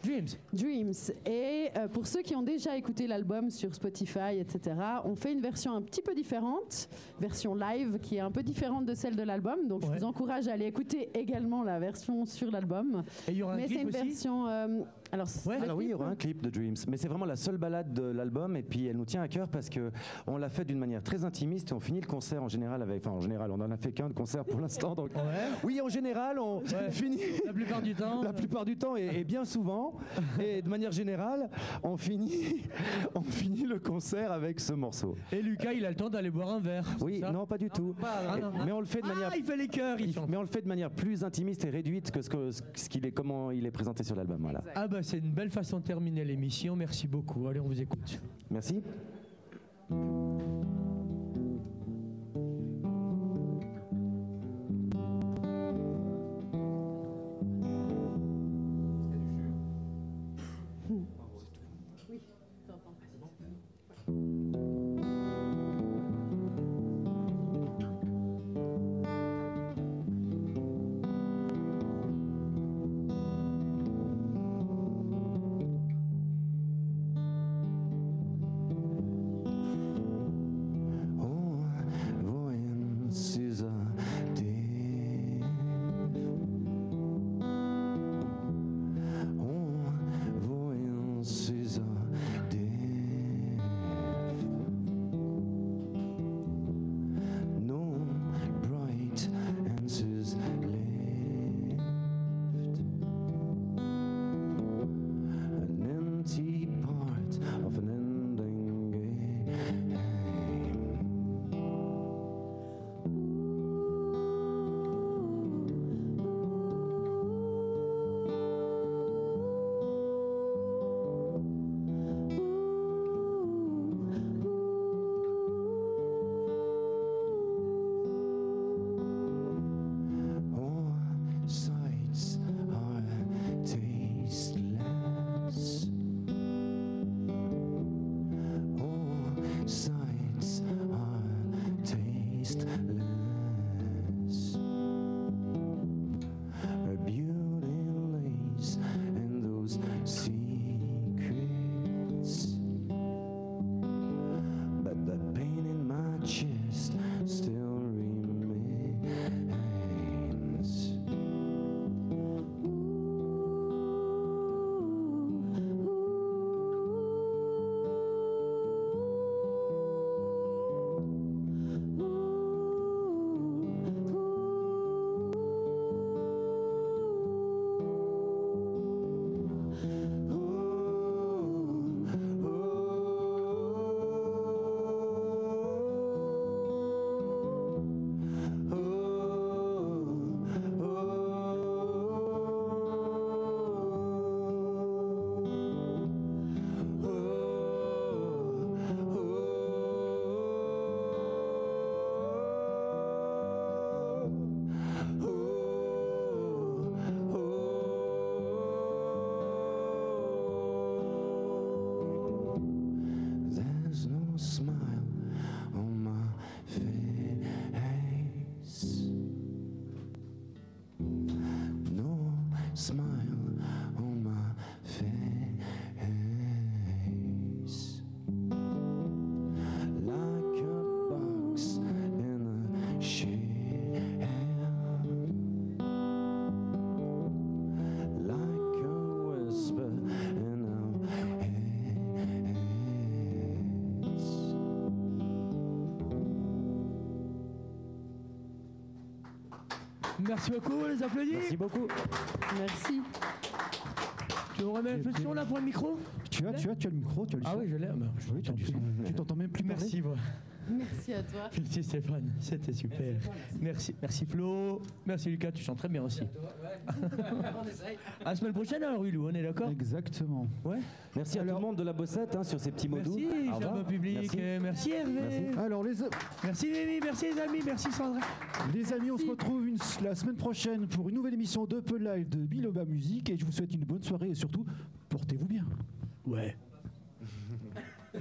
Dreams. Dreams. Et euh, pour ceux qui ont déjà écouté l'album sur Spotify, etc., on fait une version un petit peu différente, version live qui est un peu différente de celle de l'album. Donc je vous encourage à aller écouter également la version sur l'album. Et il y aura un Mais c'est une aussi. version. euh, Alors, Ouais. oui, il y clip, aura un clip de Dreams, mais c'est vraiment la seule balade de l'album et puis elle nous tient à cœur parce que on l'a fait d'une manière très intimiste et on finit le concert en général avec, enfin en général, on en a fait qu'un de concert pour l'instant, donc Ouais. oui, en général, on Ouais. finit La plupart du temps. la plupart du temps et, et bien souvent et de manière générale, on finit, on finit le concert avec ce morceau. Et Lucas, il a le temps d'aller boire un verre. Oui, non, pas du tout. Non. mais on le fait de manière Ah, il fait les cœurs, il mais on le fait de manière plus intimiste et réduite que ce que- ce qu'il est comment il est présenté sur l'album. Voilà. Ah bah c'est une belle façon de terminer l'émission. Merci beaucoup. Allez, on vous écoute. Merci. Merci beaucoup, les applaudis. Merci beaucoup. Merci. Tu me remets un peu de son là pour le micro? Tu as, tu as, tu as le micro, tu as le Ah son. oui, je l'ai. Ah bah, Oui, tu t'entends même plus parler Merci, voilà. Merci à toi. Merci Stéphane, c'était super. Merci, merci Flo. Merci Lucas, tu chantes très bien aussi. à la semaine prochaine alors Willou, on est d'accord? Exactement. Ouais. Merci à tout le monde de la bossette hein, sur ces petits mots doux. Merci, cher public. Merci. euh, Merci Hervé. Merci. Alors les, Merci merci les amis, merci Sandra. les amis, on se retrouve une- la semaine prochaine pour une nouvelle émission d'Open Live de Biloba Musique et je vous souhaite une bonne soirée et surtout, portez-vous bien. Ouais.